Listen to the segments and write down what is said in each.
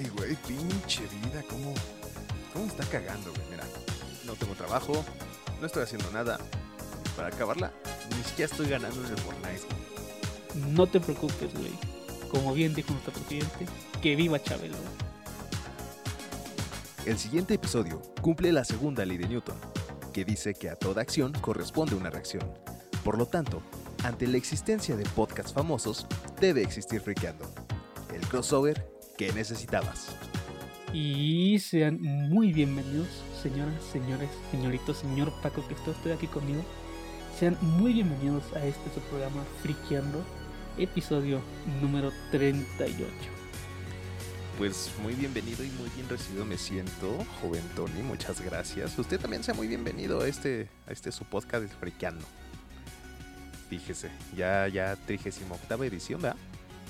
Ay, güey, pinche vida, ¿cómo, cómo está cagando, güey? Mira, no tengo trabajo, no estoy haciendo nada. Para acabarla, ni siquiera estoy ganando en el Fortnite. güey. No te preocupes, güey. Como bien dijo nuestro presidente, que viva Chabelo. El siguiente episodio cumple la segunda ley de Newton, que dice que a toda acción corresponde una reacción. Por lo tanto, ante la existencia de podcasts famosos, debe existir Friqueando. El crossover que necesitabas. Y sean muy bienvenidos, señoras, señores, señoritos, señor Paco, que está usted aquí conmigo. Sean muy bienvenidos a este su programa Friqueando, episodio número 38. Pues muy bienvenido y muy bien recibido me siento, joven Tony, muchas gracias. Usted también sea muy bienvenido a este, a este su podcast Friqueando. Fíjese, ya, ya 38 edición, ¿verdad?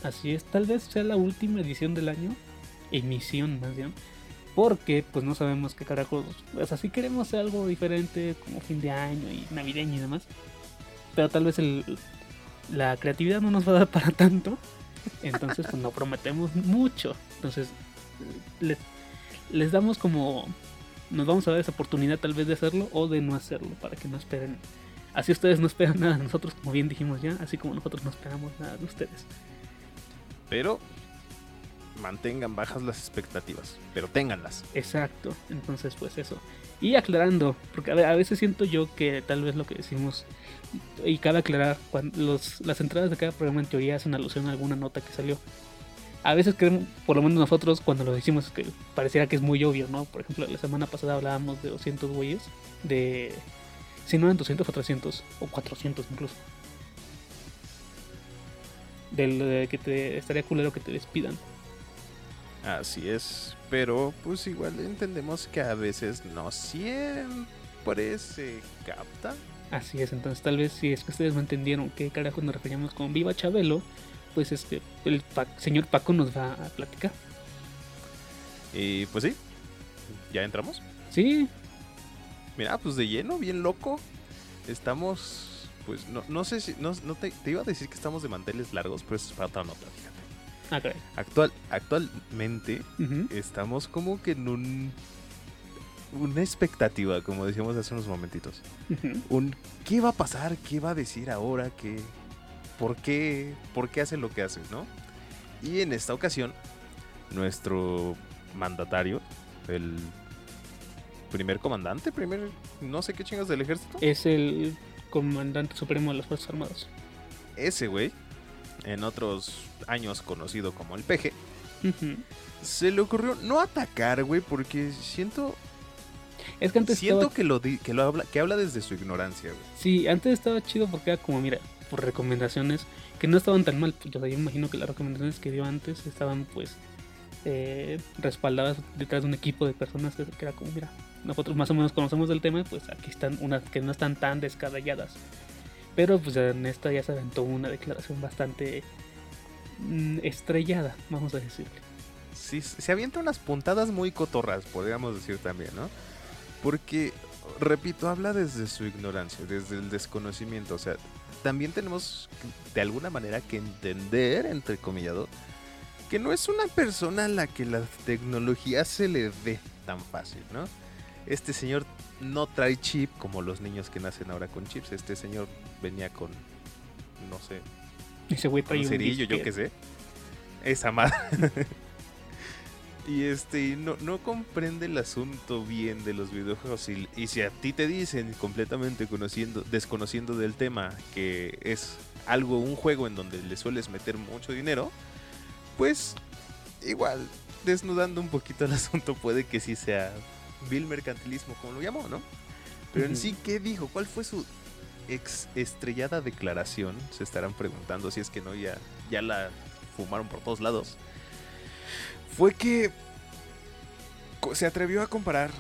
Así es, tal vez sea la última edición del año, emisión más bien, porque pues no sabemos qué carajos, o sea, sí queremos hacer algo diferente como fin de año y navideño y demás, pero tal vez el, la creatividad no nos va a dar para tanto, entonces pues no prometemos mucho, entonces les, les damos como, nos vamos a dar esa oportunidad tal vez de hacerlo o de no hacerlo, para que no esperen. Así ustedes no esperan nada de nosotros, como bien dijimos ya, así como nosotros no esperamos nada de ustedes. Pero mantengan bajas las expectativas, pero ténganlas. Exacto, entonces pues eso. Y aclarando, porque a ve- a veces siento yo que tal vez lo que decimos, y cabe aclarar, las entradas de cada programa en teoría hacen alusión a alguna nota que salió. A veces creemos, por lo menos nosotros, cuando lo decimos, que pareciera que es muy obvio, ¿no? Por ejemplo, la semana pasada hablábamos de 200 güeyes, de... Si no eran 200 o 300, o 400 incluso. Del de que te estaría culero que te despidan. Así es, pero pues igual entendemos que a veces no siempre se capta. Así es, entonces tal vez si es que ustedes no entendieron qué carajo nos referíamos con Viva Chabelo, pues este, el Pa- señor Paco nos va a platicar. Y pues sí, ya entramos. Sí, Mira, pues de lleno, bien loco. Estamos, pues no, no sé si, no, no te, te iba a decir que estamos de manteles largos, pero eso es para otra nota, fíjate. ah, caray. Actual, actualmente estamos como que en un, una expectativa, como decíamos hace unos momentitos. Un qué va a pasar, qué va a decir ahora, qué, por qué, por qué hace lo que hace, ¿no? Y en esta ocasión, nuestro mandatario, el primer comandante, primer, no sé qué chingas del ejército, Es el comandante supremo de las Fuerzas Armadas. ese güey, en otros años conocido como el peje, se le ocurrió no atacar, güey, porque siento, Es que antes siento estaba, que lo, di- que lo habla, que habla desde su ignorancia, güey. sí, antes estaba chido porque era como, mira, por recomendaciones que no estaban tan mal. Pues, yo me imagino que las recomendaciones que dio antes estaban pues eh, respaldadas detrás de un equipo de personas que, que era como, mira, nosotros más o menos conocemos del tema, pues aquí están unas que no están tan descabelladas. Pero pues en esta ya se aventó una declaración bastante mm, estrellada, vamos a decirle. Sí, se avienta unas puntadas muy cotorras, podríamos decir también, ¿no? Porque, repito, habla desde su ignorancia, desde el desconocimiento. O sea, también tenemos de alguna manera que entender, entre comillado, que no es una persona a la que la tecnología se le dé tan fácil, ¿no? Este señor no trae chip como los niños que nacen ahora con chips. Este señor venía con, no sé, Ese güey trae un cerillo, yo qué sé. Esa madre. y este, no, no comprende el asunto bien de los videojuegos. Y, y si a ti te dicen completamente conociendo, desconociendo del tema que es algo, un juego en donde le sueles meter mucho dinero, pues igual, desnudando un poquito el asunto, puede que sí sea vil mercantilismo, como lo llamó, ¿no? Pero en sí, ¿qué dijo? ¿Cuál fue su ex estrellada declaración? Se estarán preguntando si es que no, ya, ya la fumaron por todos lados. Fue que se atrevió a comparar.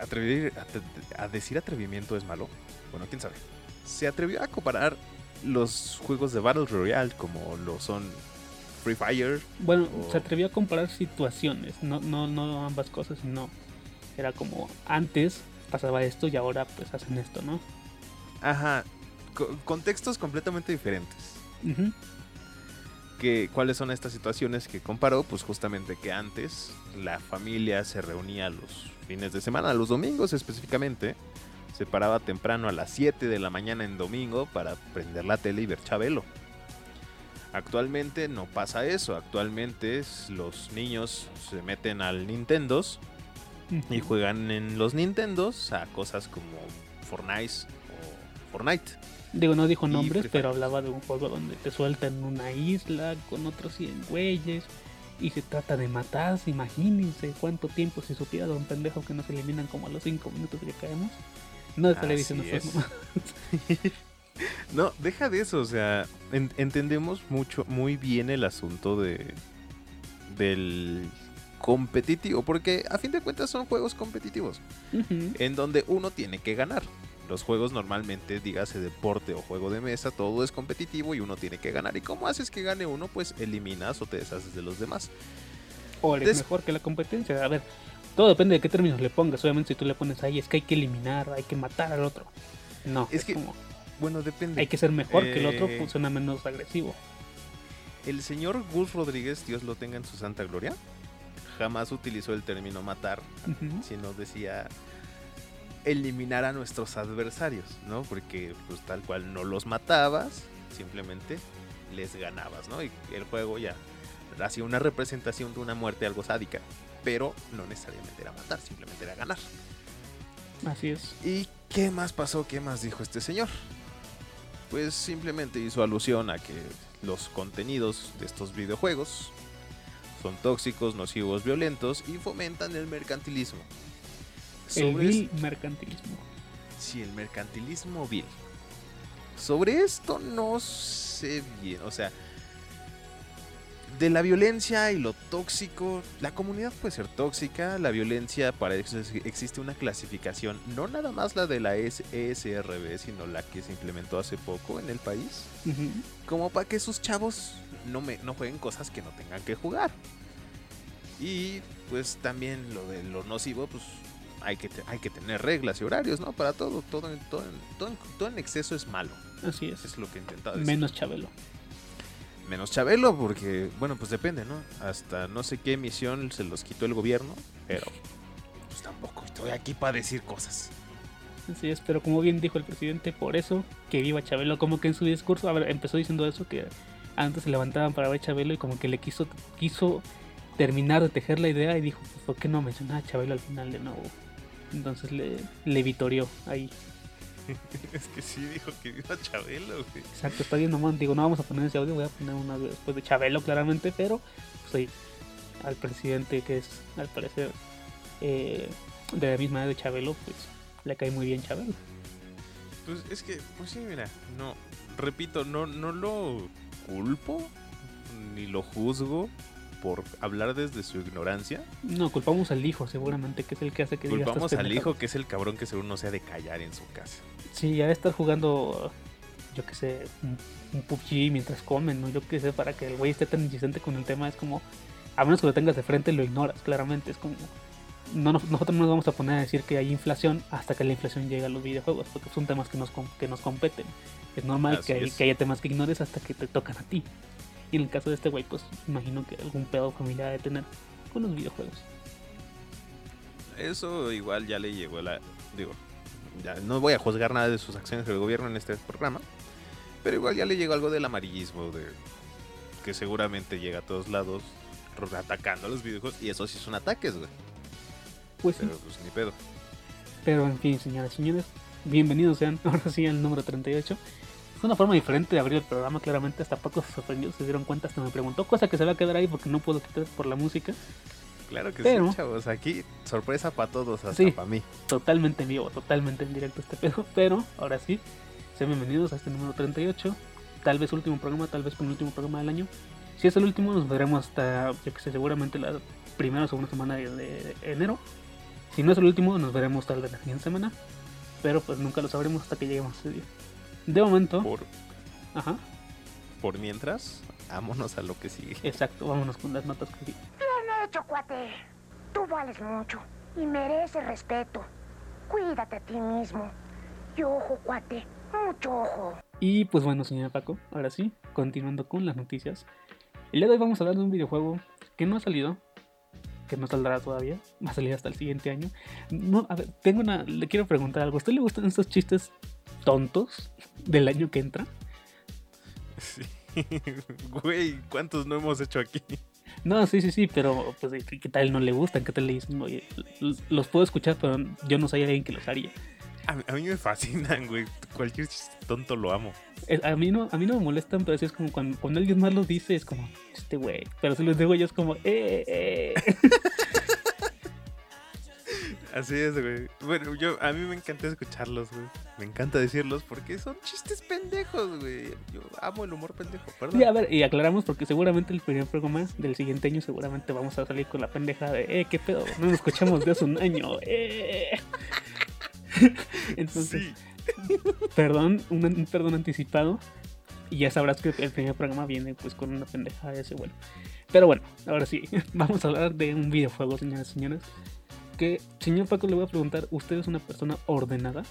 Atrevir, a, a decir atrevimiento es malo. Bueno, quién sabe. Se atrevió a comparar los juegos de Battle Royale como lo son Free Fire. Bueno, o- se atrevió a comparar situaciones, no, no, no ambas cosas, sino era como antes pasaba esto y ahora pues hacen esto, ¿no? Ajá. co- contextos completamente diferentes. Que, ¿Cuáles son estas situaciones que comparó? Pues justamente que antes la familia se reunía los fines de semana, los domingos específicamente. Se paraba temprano a las 7 de la mañana en domingo para prender la tele y ver Chabelo. Actualmente no pasa eso. Actualmente los niños se meten al Nintendo y juegan en los Nintendos a cosas como Fortnite o Fortnite. Digo, no dijo nombres, pero hablaba de un juego donde te sueltan en una isla con otros 100 güeyes y se trata de matar. Imagínense cuánto tiempo si supiera un pendejo que nos eliminan como a los 5 minutos que caemos. No es televisión, no, deja de eso, o sea, entendemos mucho, muy bien el asunto de del competitivo, porque a fin de cuentas son juegos competitivos, en donde uno tiene que ganar. Los juegos normalmente, dígase deporte o juego de mesa, todo es competitivo y uno tiene que ganar. ¿Y cómo haces que gane uno? Pues eliminas o te deshaces de los demás. O eres mejor que la competencia. A ver, todo depende de qué términos le pongas. Obviamente, si tú le pones ahí, es que hay que eliminar, hay que matar al otro. No, es, que, bueno, depende. Hay que ser mejor que el otro, funciona pues, menos agresivo. El señor Gus Rodríguez, Dios lo tenga en su santa gloria, jamás utilizó el término matar, sino decía eliminar a nuestros adversarios, ¿no? Porque pues tal cual no los matabas, simplemente les ganabas, ¿no? Y el juego ya hacía una representación de una muerte algo sádica, pero no necesariamente era matar, simplemente era ganar. Así es. ¿Y qué más pasó? ¿Qué más dijo este señor? Pues simplemente hizo alusión a que los contenidos de estos videojuegos son tóxicos, nocivos, violentos y fomentan el mercantilismo el vil mercantilismo. Sí, el mercantilismo vil. Sobre esto no sé bien, o sea, de la violencia y lo tóxico, la comunidad puede ser tóxica, la violencia para eso existe una clasificación, no nada más la de la ESRB, sino la que se implementó hace poco en el país, como para que sus chavos no, me, no jueguen cosas que no tengan que jugar. Y pues también lo de lo nocivo, pues hay que, hay que tener reglas y horarios, ¿no? Para todo, todo, todo, todo, todo en exceso es malo. Así es. Es lo que he intentado decir. Menos Chabelo. Menos Chabelo, porque, bueno, pues depende, ¿no? Hasta no sé qué emisión se los quitó el gobierno, pero pues tampoco estoy aquí para decir cosas. Así es, pero como bien dijo el presidente, por eso que viva Chabelo, como que en su discurso, a ver, empezó diciendo eso, que antes se levantaban para ver Chabelo y como que le quiso, quiso terminar de tejer la idea y dijo, pues, ¿por qué no mencionar a Chabelo al final de nuevo? Entonces le, le vitorió ahí. es que sí dijo que iba Chabelo, Exacto, está bien nomás. Digo, no vamos a poner ese audio, voy a poner una después de Chabelo, claramente, pero pues al presidente que es, al parecer, eh, de la misma edad de Chabelo, pues le cae muy bien Chabelo. Pues es que, pues sí, mira, no, repito, no, no lo culpo, ni lo juzgo, por hablar desde su ignorancia. No, culpamos al hijo, seguramente, que es el que hace que Culpamos al hijo, que es el cabrón que seguro no se ha de callar en su casa. Sí, ya de estar jugando, yo qué sé, un, PUBG mientras comen, ¿no? Yo qué sé, para que el güey esté tan insistente con el tema, es como, a menos que lo tengas de frente, lo ignoras, claramente. Es como, no, nosotros no nos vamos a poner a decir que hay inflación hasta que la inflación llegue a los videojuegos, porque son temas que nos, que nos competen. Es normal que, que haya temas que ignores hasta que te tocan a ti. Y en el caso de este güey, pues imagino que algún pedo familiar de tener con los videojuegos. Eso igual ya le llegó la. Digo, ya no voy a juzgar nada de sus acciones del gobierno en este programa. Pero igual ya le llegó algo del amarillismo, de que seguramente llega a todos lados atacando a los videojuegos. Y eso sí son ataques, güey. Pues pero, pues ni pedo. Pero en fin, señoras y señores, bienvenidos sean ahora sí al número 38. Es una forma diferente de abrir el programa, claramente. Hasta poco se sorprendió, se dieron cuenta, hasta me preguntó, cosa que se va a quedar ahí porque no puedo quitar por la música. Claro que sí, chavos. Aquí sorpresa para todos, hasta para mí. Totalmente en vivo, totalmente en directo este pedo. Pero ahora sí, sean bienvenidos a este número 38. Tal vez último programa, tal vez último programa del año. Si es el último, nos veremos hasta, yo que sé, seguramente la primera o segunda semana de, enero. Si no es el último, nos veremos tal vez la siguiente semana. Pero pues nunca lo sabremos hasta que lleguemos a ese día. De momento. Por, Ajá. Por mientras, vámonos a lo que sigue. Exacto, vámonos con las notas que Bien hecho, cuate. Tú vales mucho y mereces respeto. Cuídate a ti mismo. Y ojo, cuate, mucho ojo. Y pues bueno, señor Paco, ahora sí, continuando con las noticias. El día de hoy vamos a hablar de un videojuego que no ha salido, que no saldrá todavía, va a salir hasta el siguiente año. No, a ver, tengo una, le quiero preguntar algo. ¿A usted le gustan estos chistes tontos del año que entra? Sí. Güey, ¿cuántos no hemos hecho aquí? No, sí, sí, sí, pero pues ¿qué tal no le gustan? ¿Qué tal le dicen? Oye, los puedo escuchar, pero yo no soy alguien que los haría. A, mí- a mí me fascinan, güey. Cualquier chiste tonto lo amo. A mí no, a mí no me molestan, pero sí es como cuando, cuando alguien más los dice, es como, este güey. Pero si los digo yo es como, eh, eh. Así es, güey. Bueno, yo, a mí me encanta escucharlos, güey. Me encanta decirlos porque son chistes pendejos, güey. Yo amo el humor pendejo, perdón. Sí, a ver, y aclaramos porque seguramente el primer programa del siguiente año seguramente vamos a salir con la pendeja de, eh, qué pedo, no nos escuchamos de hace un año, eh. Entonces, sí. Perdón, un, un perdón anticipado. Y ya sabrás que el primer programa viene pues con una pendeja de ese bueno. Pero bueno, ahora sí, vamos a hablar de un videojuego, señoras y señores. Que, señor Paco, le voy a preguntar, ¿usted es una persona ordenada?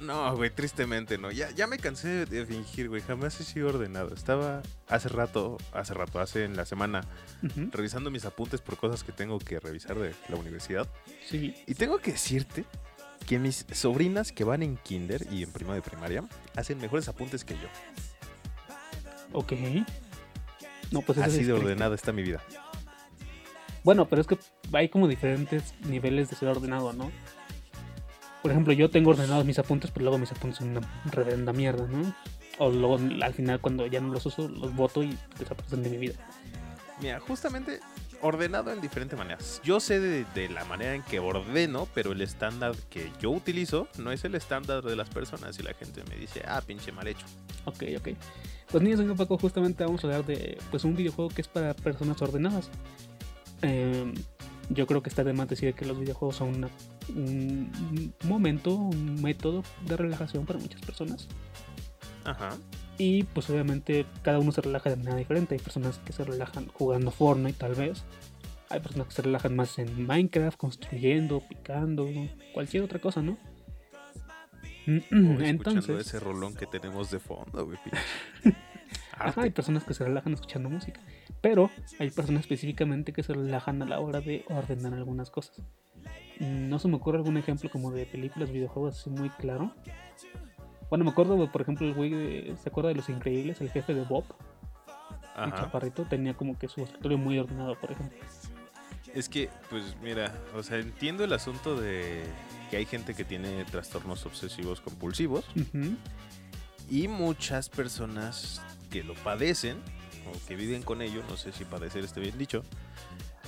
No, güey, tristemente no. Ya, ya me cansé de fingir, güey. Jamás he sido ordenado. Estaba hace rato, hace rato, hace en la semana, revisando mis apuntes por cosas que tengo que revisar de la universidad. Sí, Y tengo que decirte que mis sobrinas que van en kinder y en prima de primaria hacen mejores apuntes que yo. ok. No, pues Así es de ordenada está mi vida. Bueno, pero es que hay como diferentes niveles de ser ordenado, ¿no? Por ejemplo, yo tengo ordenados mis apuntes, pero luego mis apuntes son una reverenda mierda, ¿no? O luego al final cuando ya no los uso, los boto y desaparecen de mi vida. Mira, justamente ordenado en diferentes maneras. Yo sé de, de la manera en que ordeno, pero el estándar que yo utilizo no es el estándar de las personas y la gente me dice, ah, pinche mal hecho. Ok, ok. Pues niños, señor Paco, justamente vamos a hablar de pues un videojuego que es para personas ordenadas. Eh, yo creo que está de más decir que los videojuegos son una- un momento, un método de relajación para muchas personas. Ajá. Y pues obviamente cada uno se relaja de manera diferente. Hay personas que se relajan jugando Fortnite tal vez. Hay personas que se relajan más en Minecraft, construyendo, picando, cualquier otra cosa, ¿no? Entonces, ese rolón que tenemos de fondo, güey. ajá, hay personas que se relajan escuchando música. Pero hay personas específicamente que se relajan a la hora de ordenar algunas cosas. Mm, No se me ocurre algún ejemplo como de películas, videojuegos así muy claro. Bueno, me acuerdo, por ejemplo, el güey ¿se acuerda de Los Increíbles? El jefe de Bob. El chaparrito tenía como que su escritorio muy ordenado, por ejemplo. Es que, pues mira, o sea, entiendo el asunto de que hay gente que tiene trastornos obsesivos compulsivos y muchas personas que lo padecen o que viven con ello, no sé si padecer esté bien dicho,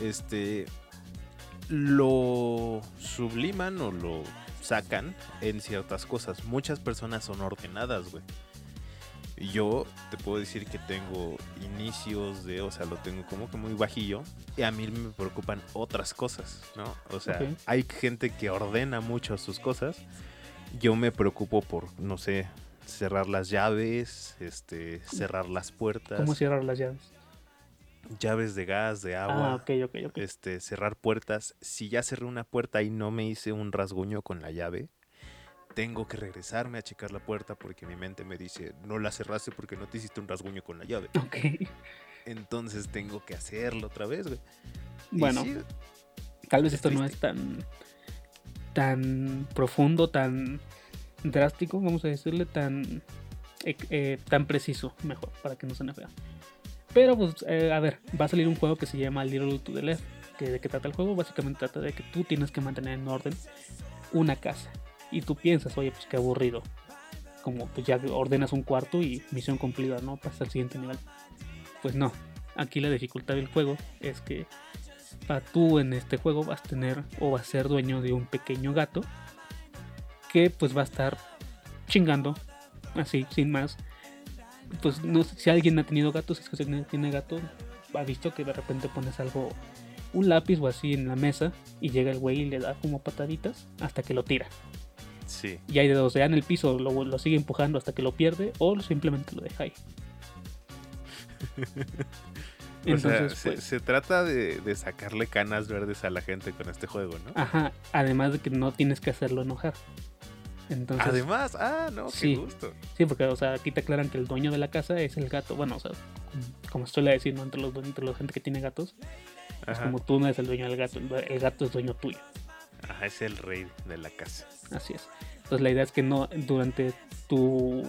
este lo subliman o lo sacan en ciertas cosas. Muchas personas son ordenadas, güey. Yo te puedo decir que tengo inicios de, o sea, lo tengo como que muy bajillo. Y a mí me preocupan otras cosas, ¿no? O sea, hay gente que ordena mucho sus cosas. Yo me preocupo por, no sé, cerrar las llaves, este, cerrar las puertas, ¿Cómo cerrar las llaves? Llaves de gas, de agua, Ah, ok, ok, ok. este, cerrar puertas. Si ya cerré una puerta y no me hice un rasguño con la llave, tengo que regresarme a checar la puerta porque mi mente me dice, no la cerraste porque no te hiciste un rasguño con la llave. Ok. Entonces tengo que hacerlo otra vez, güey. Bueno, sí, tal vez es esto no es tan tan profundo, tan drástico, vamos a decirle, tan eh, eh, tan preciso, mejor, para que no suene feo. Pero pues, eh, a ver, va a salir un juego que se llama Little to the Left. ¿De qué trata el juego? Básicamente trata de que tú tienes que mantener en orden una casa. Y tú piensas, oye, pues qué aburrido. Como pues ya ordenas un cuarto y misión cumplida, ¿no? Pasa al siguiente nivel. Pues no. Aquí la dificultad del juego es que para tú en este juego vas a tener o vas a ser dueño de un pequeño gato que pues va a estar chingando así sin más pues no sé si alguien ha tenido gatos es que si alguien tiene gato ha visto que de repente pones algo un lápiz o así en la mesa y llega el güey y le da como pataditas hasta que lo tira sí. y hay de dos en el piso lo, lo sigue empujando hasta que lo pierde o simplemente lo deja ahí o sea, entonces se, pues se trata de, de sacarle canas verdes a la gente con este juego, ¿no? Ajá, además de que no tienes que hacerlo enojar. Entonces, Además, ah, no, Sí. qué gusto. Sí, porque, o sea, aquí te aclaran que el dueño de la casa es el gato. Bueno, o sea, como suele decir, ¿no? Entre los dueños, entre la gente que tiene gatos, es como tú no eres el dueño del gato, el gato es dueño tuyo. Ajá, es el rey de la casa. Así es. Entonces la idea es que no, durante tu,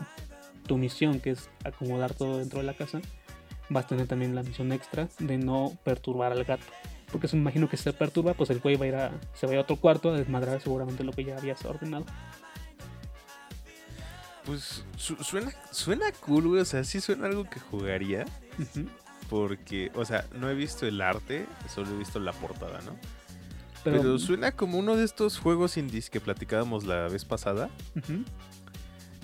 tu misión, que es acomodar todo dentro de la casa, vas a tener también la misión extra de no perturbar al gato. Porque se me imagino que si se perturba, pues el güey va a ir a, se va a ir a otro cuarto a desmadrar seguramente lo que ya habías ordenado. Pues su- suena, suena cool, güey. O sea, sí suena algo que jugaría. Porque, o sea, no he visto el arte, solo he visto la portada, ¿no? Pero, Pero, suena como uno de estos juegos indies que platicábamos la vez pasada.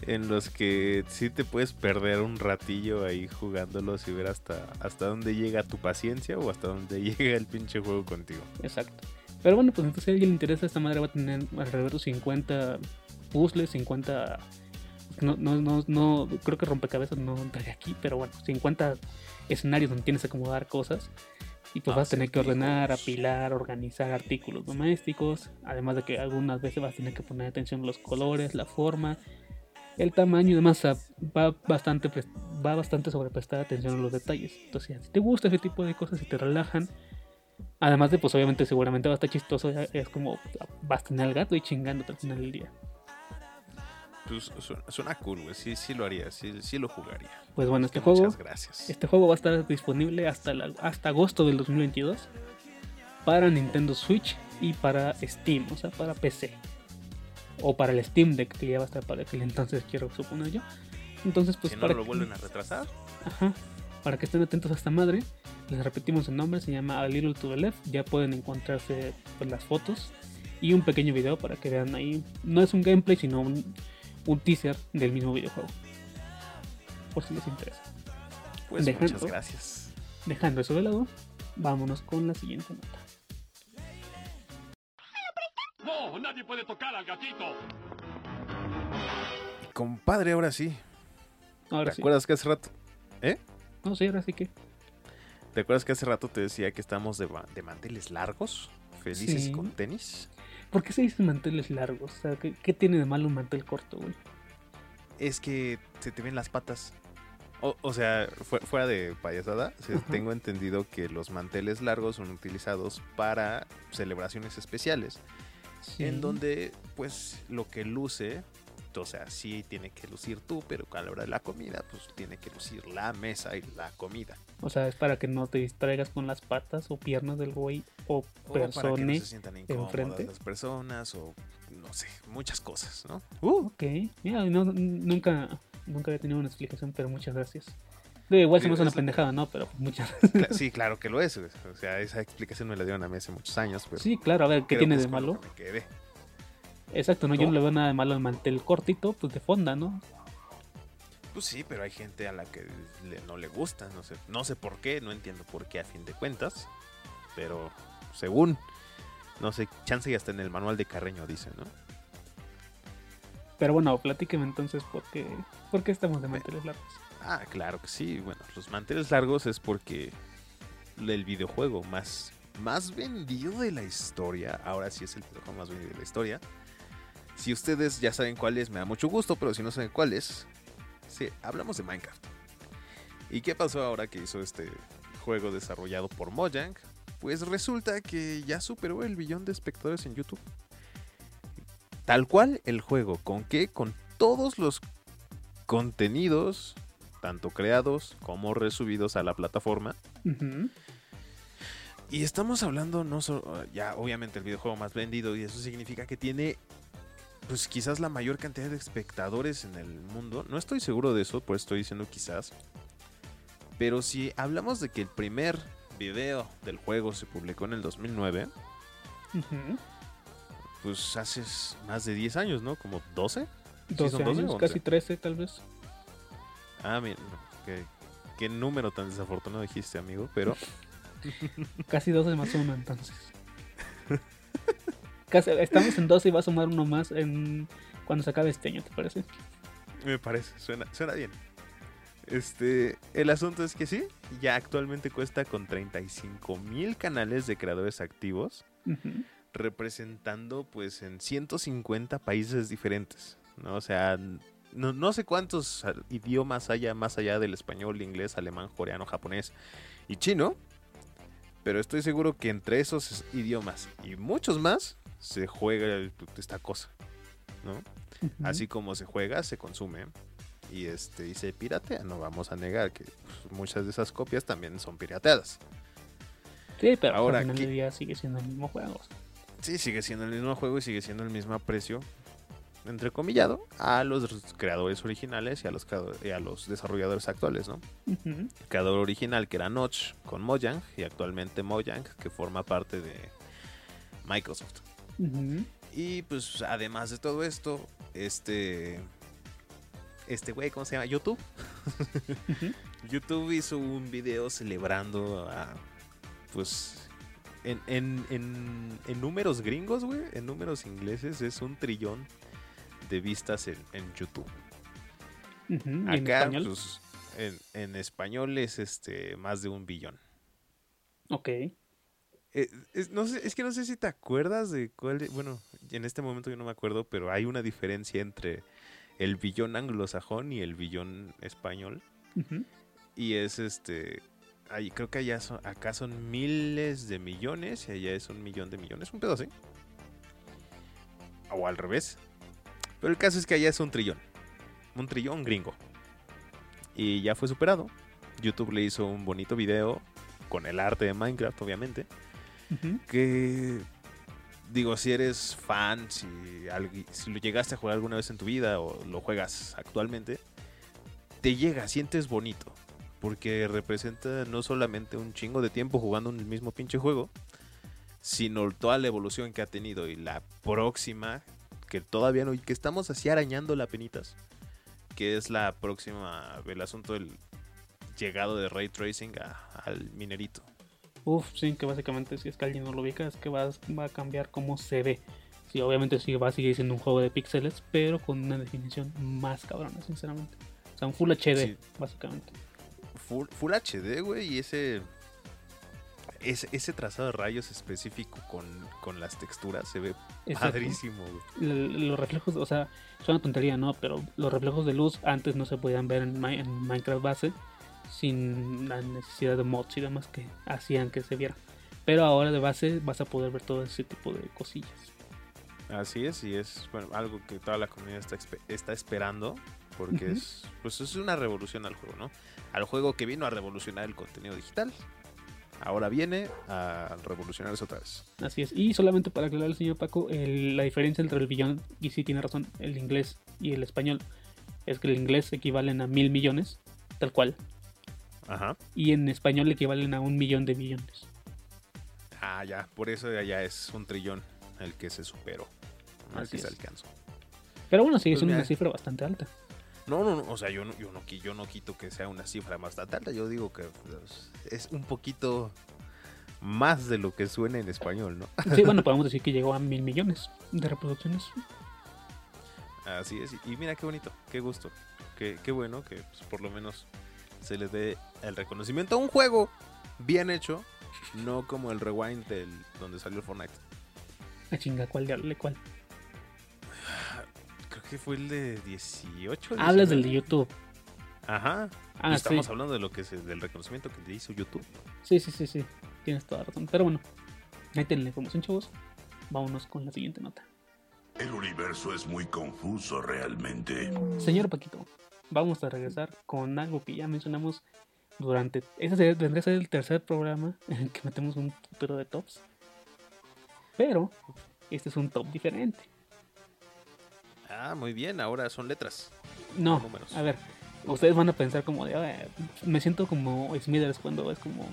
En los que sí te puedes perder un ratillo ahí jugándolos y ver hasta, hasta dónde llega tu paciencia o hasta dónde llega el pinche juego contigo. Exacto. Pero bueno, pues entonces si a alguien le interesa, esta madre va a tener alrededor de 50 puzzles, 50... No, no, no, no, creo que rompecabezas no entraría aquí, pero bueno, 50 escenarios donde tienes que acomodar cosas. Y pues vas a tener que ordenar, apilar, organizar artículos domésticos. Además de que algunas veces vas a tener que poner atención a los colores, la forma, el tamaño y demás. O sea, va bastante, pres- va bastante sobre prestar atención a los detalles. Entonces, si te gusta ese tipo de cosas y te relajan, Además de, pues obviamente seguramente va a estar chistoso. Es como vas a tener al gato y chingándote al final del día. Pues suena, cool, güey. Sí, sí lo haría, sí, sí lo jugaría. Pues bueno, este juego, Muchas gracias. este juego va a estar disponible hasta, la- hasta agosto del 2022 para Nintendo Switch y para Steam, o sea, para PC. O para el Steam Deck, que ya va a estar para aquel entonces, quiero suponer yo. Entonces, pues si no para lo que- vuelven a retrasar, Ajá. Para que estén atentos a esta madre. Les repetimos el nombre, se llama A Little to the Left. Ya pueden encontrarse pues, las fotos y un pequeño video para que vean ahí. No es un gameplay, sino un, un teaser del mismo videojuego. Por si les interesa. pues Dejando. muchas gracias. Dejando eso de lado, vámonos con la siguiente nota. No, nadie puede tocar al gatito. Compadre, ahora sí. Ahora ¿Te sí. acuerdas que hace rato? No, sí, ahora sí que. ¿Te acuerdas que hace rato te decía que estamos de, de manteles largos? Felices Sí. con tenis. ¿Por qué se dicen manteles largos? O sea, ¿qué, qué tiene de malo un mantel corto, güey? Es que se te ven las patas. O, o sea, fue- fuera de payasada, se- tengo entendido que los manteles largos son utilizados para celebraciones especiales. Sí. En donde, pues, lo que luce, o sea, sí tiene que lucir tú, pero a la hora de la comida, pues tiene que lucir la mesa y la comida. O sea, es para que no te distraigas con las patas o piernas del güey o O para que no se sientan incómodas enfrente. las personas, o no sé, muchas cosas, ¿no? Ok, mira, no- nunca, nunca había tenido una explicación, pero muchas gracias. Digo, igual se me hace una pendejada, ¿no? Pero muchas Cla- sí, claro que lo es. O sea, esa explicación me la dieron a mí hace muchos años, pero Sí, claro, a ver, ¿qué tiene que de malo? que me quedé. Exacto, ¿no? Yo no le veo nada de malo al mantel cortito, pues de fonda, ¿no? Pues sí, pero hay gente a la que le- no le gusta, no sé, no sé por qué, no entiendo por qué a fin de cuentas, pero según, no sé, chance y hasta en el manual de Carreño dice, ¿no? Pero bueno, platíqueme entonces por qué, por qué estamos de manteles largos. Ah, claro que sí, bueno, los manteles largos es porque el videojuego más, más vendido de la historia, ahora sí es el videojuego más vendido de la historia. Si ustedes ya saben cuál es, me da mucho gusto, pero si no saben cuál es, sí, hablamos de Minecraft. ¿Y qué pasó ahora que hizo este juego desarrollado por Mojang? Pues resulta que ya superó el billón de espectadores en YouTube. Tal cual el juego, ¿con qué? Con todos los contenidos, tanto creados como resubidos a la plataforma. Y estamos hablando no solo, ya obviamente el videojuego más vendido y eso significa que tiene pues quizás la mayor cantidad de espectadores en el mundo. No estoy seguro de eso, pues estoy diciendo quizás. Pero si hablamos de que el primer video del juego se publicó en el 2009, Ujú. pues hace más de 10 años, ¿no? Como 12. 12 son 12 o años, 11? casi 13 tal vez. Ah, mira, qué número tan desafortunado dijiste, amigo, pero Casi 12 más uno entonces. Casi, estamos en 12 y va a sumar uno más en cuando se acabe este año, ¿te parece? Me parece, suena, suena bien. Este, el asunto es que sí, ya actualmente cuesta con 35 mil canales de creadores activos, representando pues en 150 países diferentes. ¿no? O sea, no, no sé cuántos idiomas haya más allá del español, inglés, alemán, coreano, japonés y chino, pero estoy seguro que entre esos idiomas y muchos más se juega el- esta cosa, ¿no? Así como se juega, se consume y este y se piratea. No vamos a negar que pues, muchas de esas copias también son pirateadas. Sí, pero Ahora, al final ¿qué- del día sigue siendo el mismo juego. Sí, sigue siendo el mismo juego y sigue siendo el mismo precio, entrecomillado, a los creadores originales y a los, y a los desarrolladores actuales, ¿no? El creador original que era Notch con Mojang y actualmente Mojang que forma parte de Microsoft. Y pues además de todo esto, este este güey, ¿cómo se llama? YouTube. YouTube hizo un video celebrando a pues en, en, en, en números gringos, güey, en números ingleses es un trillón de vistas en, en YouTube. Ujú. ¿Y en Acá, español? pues, en, en español es este más de un billón. Ok. Eh, es, no sé, es que no sé si te acuerdas de cuál. de- bueno, en este momento yo no me acuerdo, pero hay una diferencia entre el billón anglosajón y el billón español. Y es este. Ahí, creo que allá son, acá son miles de millones y allá es un millón de millones. Un pedo así. O al revés. Pero el caso es que allá es un trillón. Un trillón gringo. Y ya fue superado. YouTube le hizo un bonito video con el arte de Minecraft, obviamente. Que digo, si eres fan, si, lo llegaste a jugar alguna vez en tu vida o lo juegas actualmente, te llega, sientes bonito. Porque representa no solamente un chingo de tiempo jugando el mismo pinche juego, sino toda la evolución que ha tenido y la próxima, que todavía no, y que estamos así arañando la penitas, que es la próxima, el asunto del llegado de ray tracing al minerito. Uf, sí, que básicamente si es que alguien no lo ubica es que va, va a cambiar cómo se ve. Sí, obviamente sí va a seguir siendo un juego de píxeles, pero con una definición más cabrona, sinceramente. O sea, un Full HD, Sí. básicamente. Full, full HD, güey, y ese, ese ese trazado de rayos específico con, con las texturas se ve Exacto. padrísimo, güey. Los reflejos, o sea, es una tontería, ¿no? Pero los reflejos de luz antes no se podían ver en, en Minecraft base sin la necesidad de mods y demás que hacían que se viera. Pero ahora de base vas a poder ver todo ese tipo de cosillas. Así es, y es bueno, algo que toda la comunidad está, está esperando, porque es, pues es una revolución al juego, ¿no? Al juego que vino a revolucionar el contenido digital, ahora viene a revolucionarse otra vez. Así es. Y solamente para aclarar al señor Paco, el- la diferencia entre el billón, y sí tiene razón, el inglés y el español, es que el inglés equivalen a mil millones, tal cual. Ajá. Y en español equivalen a un millón de millones. Ah, ya, por eso allá es un trillón el que se superó, Así que se alcanzó. Pero bueno, sigue Pues siendo una cifra bastante alta. No, no, no, o sea, yo no, yo no, qui- yo no quito que sea una cifra más alta, yo digo que pues, es un poquito más de lo que suena en español, ¿no? Sí, bueno, podemos decir que llegó a mil millones de reproducciones. Así es, y mira qué bonito, qué gusto, qué, qué bueno que pues, por lo menos se le dé el reconocimiento a un juego bien hecho, no como el rewind del donde salió el Fortnite. A chinga, ¿cuál diablo? ¿Cuál? Creo que fue el de 18. Hablas del 19. de YouTube. Ajá. Ah, sí. Estamos hablando de lo que es del reconocimiento que le hizo YouTube. Sí, sí, sí, sí. Tienes toda razón. Pero bueno, ahí tienen la información, chavos. Vámonos con la siguiente nota. El universo es muy confuso realmente. Señor Paquito, vamos a regresar con algo que ya mencionamos durante. Ese sería- vendría a ser el tercer programa en el que metemos un putero de tops. Pero este es un top diferente. Ah, muy bien, ahora son letras. No, números. a ver, ustedes van a pensar como de, "Ah, me siento como Smithers cuando es como,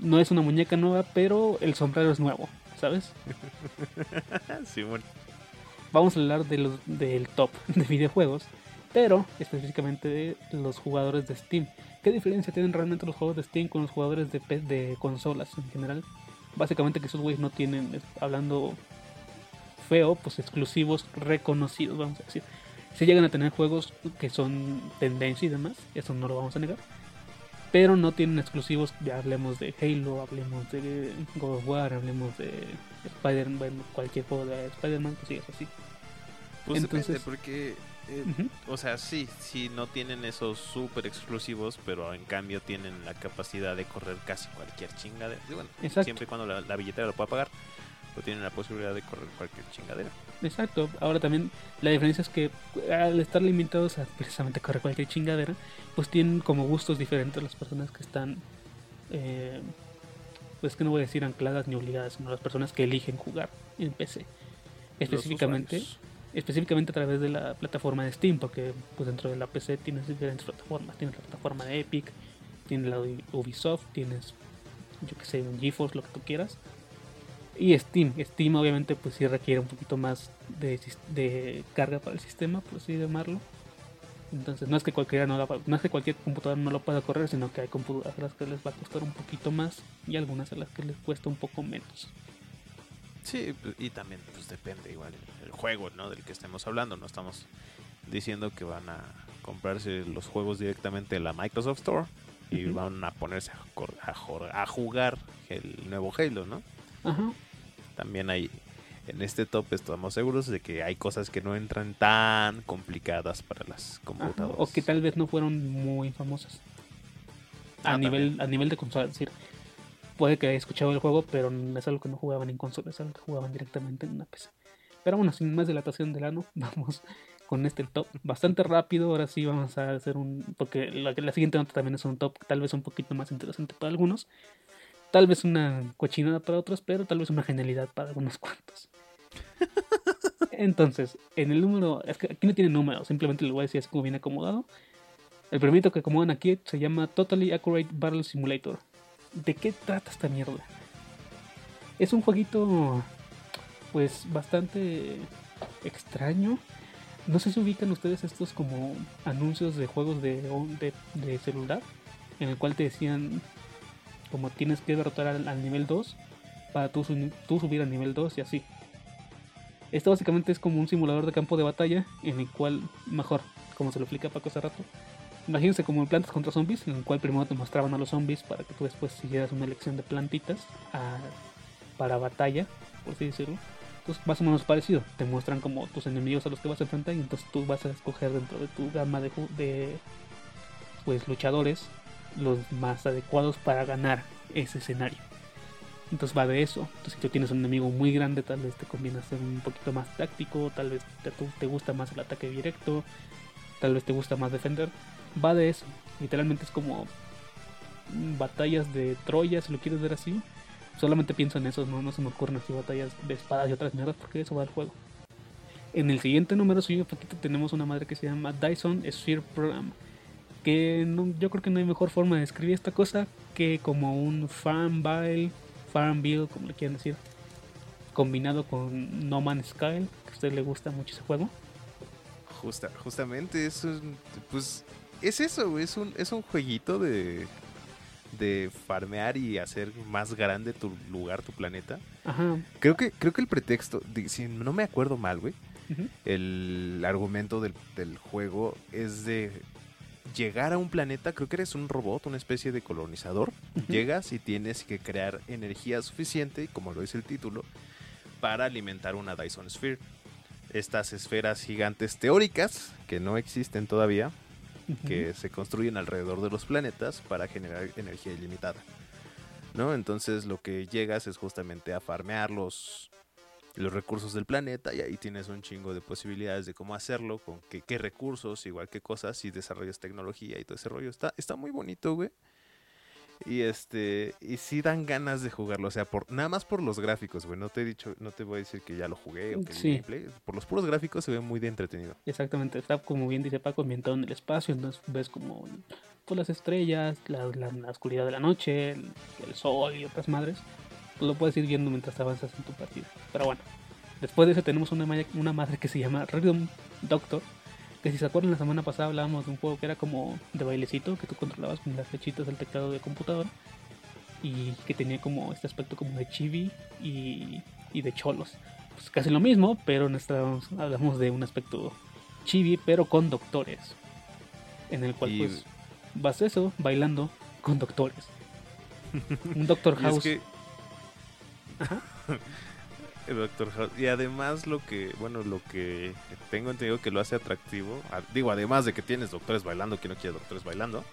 no es una muñeca nueva, pero el sombrero es nuevo, ¿sabes? sí, bueno. Vamos a hablar de los, del top de videojuegos, pero específicamente de los jugadores de Steam. ¿Qué diferencia tienen realmente los juegos de Steam con los jugadores de, de consolas en general? Básicamente que esos güeyes no tienen, eh, hablando feo, pues exclusivos reconocidos, vamos a decir. Si llegan a tener juegos que son tendencia y demás, eso no lo vamos a negar. Pero no tienen exclusivos, ya hablemos de Halo, hablemos de God of War, hablemos de Spider-Man, bueno, cualquier juego de Spider-Man, cosillas así. Pues Entonces- depende, porque, eh, o sea, sí, sí, no tienen esos súper exclusivos, pero en cambio tienen la capacidad de correr casi cualquier chingadera. Y bueno, Exacto. siempre y cuando la, la billetera lo pueda pagar, pues tienen la posibilidad de correr cualquier chingadera. Exacto. Ahora también la diferencia es que al estar limitados a precisamente correr cualquier chingadera, pues tienen como gustos diferentes las personas que están, eh, pues que no voy a decir ancladas ni obligadas, sino las personas que eligen jugar en PC. Los Específicamente, usuarios. Específicamente a través de la plataforma de Steam, porque pues dentro de la PC tienes diferentes plataformas. Tienes la plataforma de Epic, tienes la de Ubisoft, tienes, yo que sé, un GeForce, lo que tú quieras. Y Steam, Steam obviamente pues sí requiere un poquito más de, de carga para el sistema, por así llamarlo. Entonces no es que cualquiera no, la- es que cualquier computadora no lo pueda correr, sino que hay computadoras a las que les va a costar un poquito más y algunas a las que les cuesta un poco menos. Sí, pues, y también pues depende igual el juego, ¿no? Del que estemos hablando. No estamos diciendo que van a comprarse los juegos directamente en la Microsoft Store y van a ponerse a, a a jugar el nuevo Halo, ¿no? Ajá. También hay en este top estamos seguros de que hay cosas que no entran tan complicadas para las Ajá, computadoras. O que tal vez no fueron muy famosas. A Ah, nivel, a nivel de consola, es decir, puede que haya escuchado el juego, pero es algo que no jugaban en consola, es algo que jugaban directamente en una PC. Pero bueno, sin más dilatación del ano, vamos con este top bastante rápido. Ahora sí vamos a hacer un. Porque la, la siguiente nota también es un top, tal vez un poquito más interesante para algunos. Tal vez una cochinada para otros, pero tal vez una genialidad para algunos cuantos. Entonces, en el número. Es que aquí no tiene número, simplemente le voy a decir así como viene acomodado. El primerito que acomodan aquí se llama Totally Accurate Battle Simulator. ¿De qué trata esta mierda? Es un jueguito, pues, bastante extraño. No sé si ubican ustedes estos como anuncios de juegos de, de, de celular, en el cual te decían como tienes que derrotar al, nivel 2 para tú, tú subir al nivel 2 y así. Esto básicamente es como un simulador de campo de batalla en el cual, mejor, como se lo explica Paco hace rato, imagínense como en plantas contra zombies, en el cual primero te mostraban a los zombies para que tú después siguieras una elección de plantitas para batalla, por así decirlo. Entonces, más o menos parecido, te muestran como tus enemigos a los que vas a enfrentar y entonces tú vas a escoger dentro de tu gama de, de pues luchadores los más adecuados para ganar ese escenario. Entonces va de eso. Entonces, si tú tienes un enemigo muy grande, tal vez te conviene ser un poquito más táctico, tal vez te, te gusta más el ataque directo, tal vez te gusta más defender. Va de eso. Literalmente es como mm, batallas de Troya, si lo quieres ver así. Solamente pienso en eso, no, no se me ocurren así batallas de espadas y otras mierdas, porque eso va al juego. En el siguiente número, un poquito, tenemos una madre que se llama Dyson Sphere Program. Que no- yo creo que no hay mejor forma de describir esta cosa que como un Farmville, Farmville, como le quieran decir, combinado con No Man's Sky, que a usted le gusta mucho ese juego. Justa, justamente es pues es eso, güey, es un es un jueguito de de farmear y hacer más grande tu lugar, tu planeta. Ajá. Creo que creo que el pretexto, de- si no me acuerdo mal, güey, el argumento del, del juego es de llegar a un planeta, creo que eres un robot, una especie de colonizador, llegas y tienes que crear energía suficiente, como lo dice el título, para alimentar una Dyson Sphere. Estas esferas gigantes teóricas, que no existen todavía, Que se construyen alrededor de los planetas para generar energía ilimitada. ¿No? Entonces lo que llegas es justamente a farmear los, los recursos del planeta y ahí tienes un chingo de posibilidades de cómo hacerlo, con qué, qué recursos, igual qué cosas, y desarrollas tecnología y todo ese rollo. Está, está muy bonito, güey. Y este, y sí dan ganas de jugarlo, o sea, por, nada más por los gráficos, güey. No te he dicho, no te voy a decir que ya lo jugué o que Sí. gameplay. Por los puros gráficos se ve muy de entretenido. Exactamente, está como bien dice Paco, ambientado en el espacio, entonces ves como pues, las estrellas, la, la- la oscuridad de la noche, el, el sol y otras madres. Pues lo puedes ir viendo mientras avanzas en tu partida. Pero bueno, después de eso tenemos una, una madre que se llama Rhythm Doctor. Que si se acuerdan la semana pasada hablábamos de un juego que era como de bailecito, que tú controlabas con las flechitas del teclado de computadora. Y que tenía como este aspecto como de chibi y, y de cholos. Pues casi lo mismo, pero en esta hablamos de un aspecto chibi, pero con doctores. En el cual Y- pues vas eso, bailando con doctores. Un Doctor es House. que Ajá. Doctor House. Y además lo que, bueno, lo que tengo entendido que lo hace atractivo, digo, además de que tienes doctores bailando, que no quiere doctores bailando,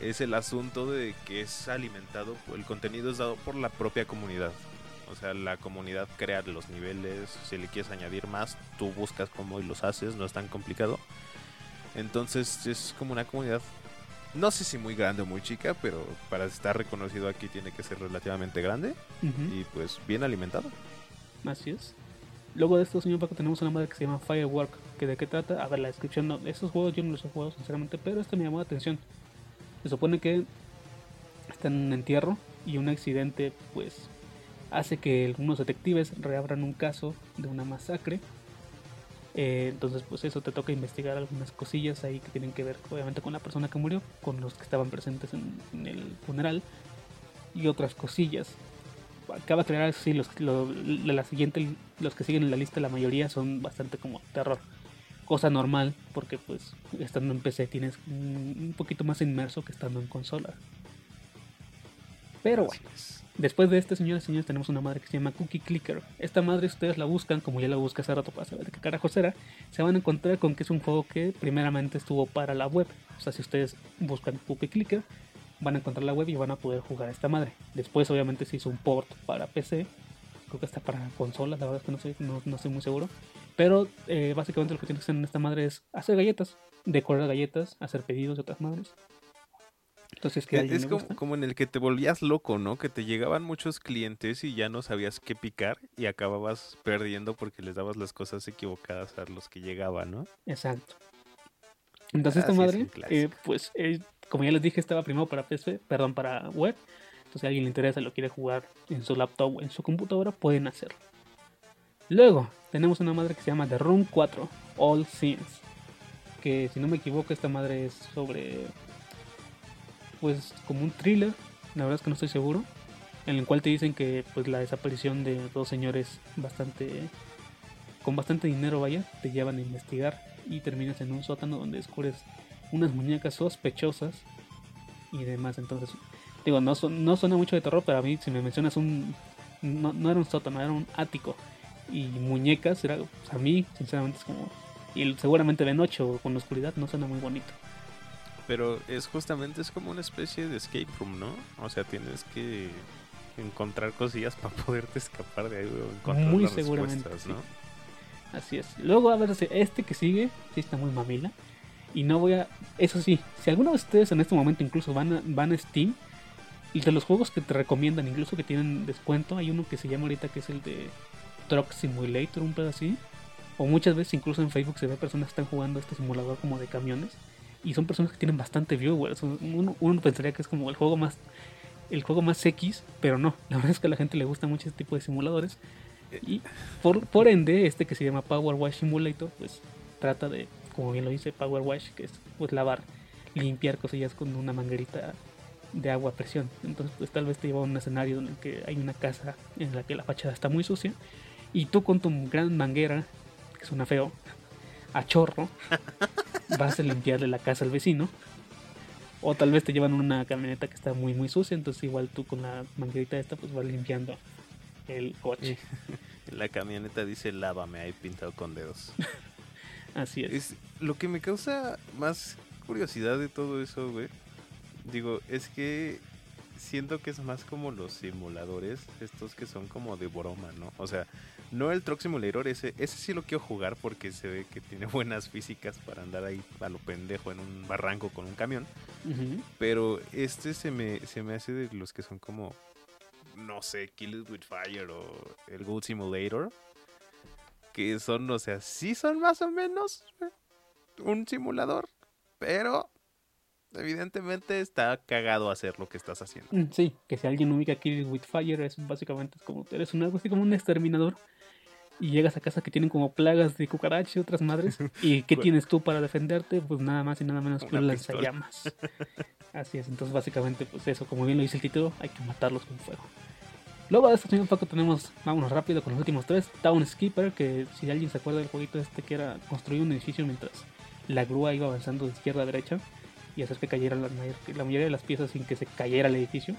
es el asunto de que es alimentado, el contenido es dado por la propia comunidad. O sea, la comunidad crea los niveles, si le quieres añadir más, tú buscas cómo y los haces, no es tan complicado. Entonces es como una comunidad, no sé si muy grande o muy chica, pero para estar reconocido aquí tiene que ser relativamente grande y pues bien alimentado. Es. Luego de esto, señor Paco, tenemos una madre que se llama Firework. ¿Que ¿De qué trata? A ver, la descripción no. Esos juegos yo no los he jugado, sinceramente, pero este me llamó la atención. Se supone que está en un entierro y un accidente, pues, hace que algunos detectives reabran un caso de una masacre. Eh, entonces, pues, eso te toca investigar algunas cosillas ahí que tienen que ver, obviamente, con la persona que murió, con los que estaban presentes en, en el funeral y otras cosillas acaba de aclarar, sí, los, lo- la siguiente, los que siguen en la lista, la mayoría son bastante como terror. Cosa normal, porque pues estando en PC tienes un un poquito más inmerso que estando en consola. Pero bueno, después de este, señores y señores, tenemos una madre que se llama Cookie Clicker. Esta madre, si ustedes la buscan, como ya la busqué hace rato para saber de qué carajos era, se van a encontrar con que es un juego que primeramente estuvo para la web. O sea, si ustedes buscan Cookie Clicker, van a encontrar la web y van a poder jugar a esta madre. Después, obviamente, se hizo un port para PC. Creo que está para consolas, la verdad es que no, sé, no, no estoy muy seguro. Pero eh, básicamente lo que tienes que hacer en esta madre es hacer galletas, decorar galletas, hacer pedidos de otras madres. Entonces, que Es como, como en el que te volvías loco, ¿no? Que te llegaban muchos clientes y ya no sabías qué picar y acababas perdiendo porque les dabas las cosas equivocadas a los que llegaban, ¿no? Exacto. Entonces esta Así es madre, clásico. eh, pues, eh, como ya les dije, estaba primero para PC, perdón, para web. Entonces, si a alguien le interesa lo quiere jugar en su laptop o en su computadora, pueden hacerlo. Luego, tenemos una madre que se llama The Room 4, All Scenes. Que si no me equivoco, esta madre es sobre, pues, como un thriller. La verdad es que no estoy seguro. En el cual te dicen que, pues, la desaparición de dos señores bastante con bastante dinero, vaya, te llevan a investigar y terminas en un sótano donde descubres unas muñecas sospechosas y demás. Entonces, digo, no, no suena mucho de terror, pero a mí si me mencionas un... No, no era un sótano, era un ático. Y muñecas, era, pues, a mí, sinceramente, es como... Y seguramente de noche o con oscuridad no suena muy bonito. Pero es justamente es como una especie de escape room, ¿no? O sea, tienes que encontrar cosillas para poderte escapar de ahí o encontrar Muy las seguramente, respuestas, sí. ¿no? Así es. Luego, a ver, este que sigue, sí está muy mamila. Y no voy a. Eso sí, si alguno de ustedes en este momento incluso van a, van a Steam, y de los juegos que te recomiendan, incluso que tienen descuento, hay uno que se llama ahorita que es el de Truck Simulator, un pedo así. O muchas veces incluso en Facebook se ve personas que están jugando este simulador como de camiones. Y son personas que tienen bastante viewers. Uno, uno pensaría que es como el juego más. El juego más X, pero no. La verdad es que a la gente le gusta mucho este tipo de simuladores. Y por, por ende, este que se llama Power Wash Simulator, pues trata de, como bien lo dice, Power Wash, que es pues lavar, limpiar cosillas con una manguerita de agua a presión. Entonces, pues tal vez te lleva a un escenario en el que hay una casa en la que la fachada está muy sucia y tú con tu gran manguera, que suena feo, a chorro, vas a limpiarle la casa al vecino. O tal vez te llevan una camioneta que está muy muy sucia, entonces igual tú con la manguerita esta pues vas limpiando el coche. La camioneta dice lávame ahí pintado con dedos. Así es. Es, lo que me causa más curiosidad de todo eso, güey, digo, es que siento que es más como los simuladores, estos que son como de broma, ¿no? O sea, no el Truck Simulator, ese, ese sí lo quiero jugar porque se ve que tiene buenas físicas para andar ahí a lo pendejo en un barranco con un camión. Pero este se me, se me hace de los que son como, no sé, Kill It With Fire o el Goat Simulator. Que son, o sea, sí son más o menos eh, un simulador, pero evidentemente está cagado hacer lo que estás haciendo. Mm, Sí, que si alguien ubica Kill with Fire, es básicamente es como eres un, algo así como un exterminador y llegas a casa que tienen como plagas de cucarachas y otras madres. ¿Y qué Bueno. tienes tú para defenderte? Pues nada más y nada menos que un Una lanzallamas. Así es, entonces básicamente pues eso, como bien lo dice el título, hay que matarlos con fuego. Luego de esto, señor Paco, tenemos, vámonos rápido con los últimos tres. Town Skipper, que si alguien se acuerda del jueguito este que era construir un edificio mientras la grúa iba avanzando de izquierda a derecha y hacer que cayera la, mayor- la mayoría de las piezas sin que se cayera el edificio.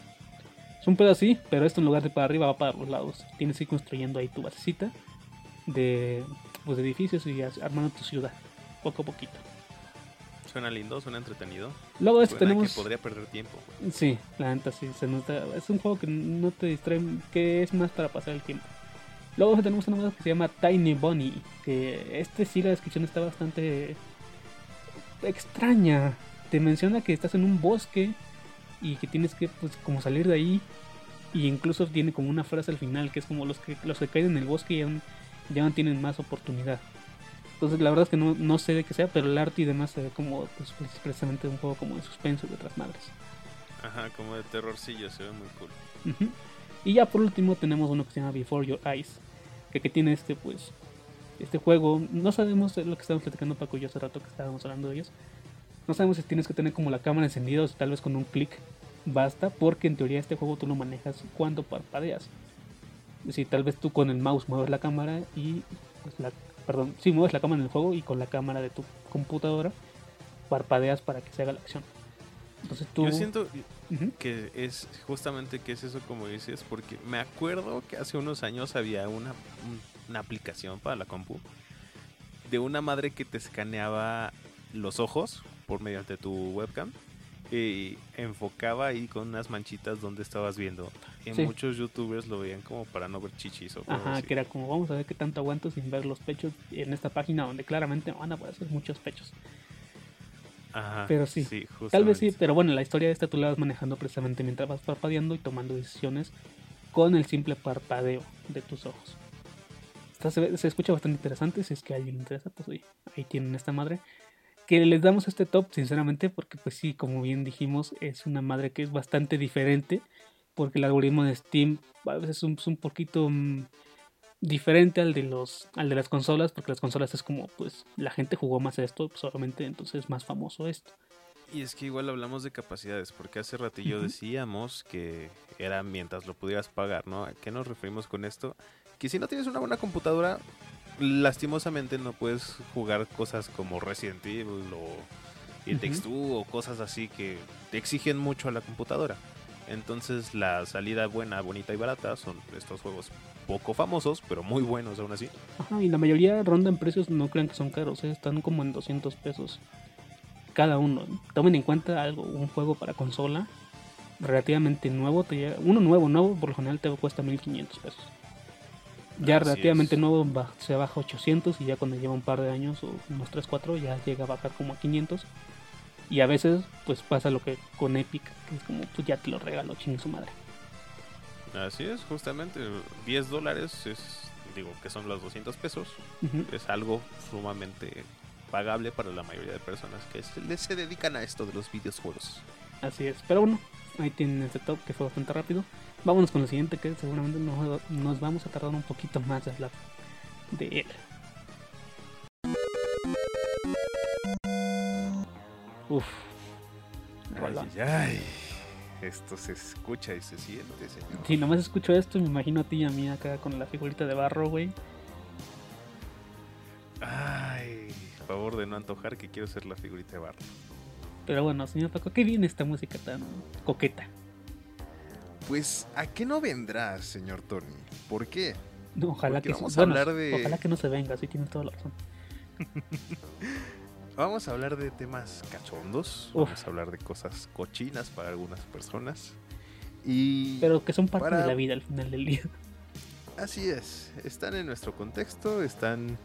Es un pedo así, pero esto en lugar de para arriba va para los lados. Tienes que ir construyendo ahí tu basecita de, pues, de edificios y armando tu ciudad, poco a poquito. Suena lindo, suena entretenido. Luego de esto Suena tenemos... que podría perder tiempo. Sí, la neta sí, se nota. Es un juego que no te distrae, que es más para pasar el tiempo. Luego tenemos una cosa que se llama Tiny Bunny, que este sí la descripción está bastante extraña. Te menciona que estás en un bosque y que tienes que pues como salir de ahí y incluso tiene como una frase al final que es como los que los que caen en el bosque ya no tienen más oportunidad. Entonces la verdad es que no, no sé de qué sea, pero el arte y demás se ve como pues, precisamente un juego como de suspenso y de otras madres. Ajá, como de terrorcillo, se ve muy cool. Ujú. Y ya por último tenemos uno que se llama Before Your Eyes, que, que tiene este pues este juego, no sabemos lo que estábamos platicando Paco y yo hace rato que estábamos hablando de ellos. No sabemos si tienes que tener como la cámara encendida o si tal vez con un clic basta, porque en teoría este juego tú lo manejas cuando parpadeas. Es decir, tal vez tú con el mouse mueves la cámara y pues la perdón, sí mueves la cámara en el juego y con la cámara de tu computadora parpadeas para que se haga la acción. Entonces tú Yo siento que es justamente que es eso como dices, porque me acuerdo que hace unos años había una, un- una aplicación para la compu de una madre que te escaneaba los ojos por mediante tu webcam y enfocaba ahí con unas manchitas donde estabas viendo. Y Sí. muchos youtubers lo veían como para no ver chichis o cosas Ajá, así. que era como vamos a ver qué tanto aguanto sin ver los pechos en esta página donde claramente van a aparecer muchos pechos. Ajá, pero sí, sí Tal vez sí, pero bueno, la historia esta tú la vas manejando precisamente mientras vas parpadeando y tomando decisiones con el simple parpadeo de tus ojos. Esta se, ve- se escucha bastante interesante, si es que a alguien le interesa, pues oye, ahí tienen esta madre. Que les damos este top, sinceramente, porque pues sí, como bien dijimos, es una madre que es bastante diferente, porque el algoritmo de Steam a veces es un, es un poquito mm, diferente al de los al de las consolas, porque las consolas es como, pues, la gente jugó más esto, pues obviamente entonces es más famoso esto. Y es que igual hablamos de capacidades, porque hace ratillo Ujú. decíamos que era mientras lo pudieras pagar, ¿no? ¿A qué nos referimos con esto? Que si no tienes una buena computadora, lastimosamente no puedes jugar cosas como Resident Evil o It Takes Ujú. Two o cosas así que te exigen mucho a la computadora. Entonces la salida buena, bonita y barata son estos juegos poco famosos, pero muy buenos aún así. Ajá, y la mayoría rondan precios, no crean que son caros, ¿eh? están como en 200 pesos cada uno. Tomen en cuenta algo, un juego para consola relativamente nuevo, te llega- uno nuevo, nuevo por lo general te cuesta 1500 pesos. Ya Así relativamente es. nuevo se baja a 800 y ya cuando lleva un par de años o unos 3, 4 ya llega a bajar como a 500. Y a veces pues pasa lo que con Epic, que es como pues ya te lo regalo, chingue su madre. Así es, justamente 10 dólares es, digo, que son los 200 pesos. Es algo sumamente pagable para la mayoría de personas que se, se dedican a esto de los videojuegos. Así es, pero bueno, ahí tienen este top que fue bastante rápido. Vámonos con el siguiente que seguramente nos, nos vamos a tardar un poquito más de hablar de él. Uf. Rolón. Ay, ay, esto se escucha y se siente, señor. Si nomás escucho esto, me imagino a ti y a mí acá con la figurita de barro, güey. Ay, favor de no antojar que quiero ser la figurita de barro. Pero bueno, señor Paco, qué viene esta música tan coqueta. Pues, ¿a qué no vendrá, señor Tony? ¿Por qué? No, ojalá Porque que vamos se- a bueno, hablar de- Ojalá que no se venga, sí tienes toda la razón. Vamos a hablar de temas cachondos, Uf. vamos a hablar de cosas cochinas para algunas personas. Y Pero que son parte Para- de la vida al final del día. Así es, están en nuestro contexto, están...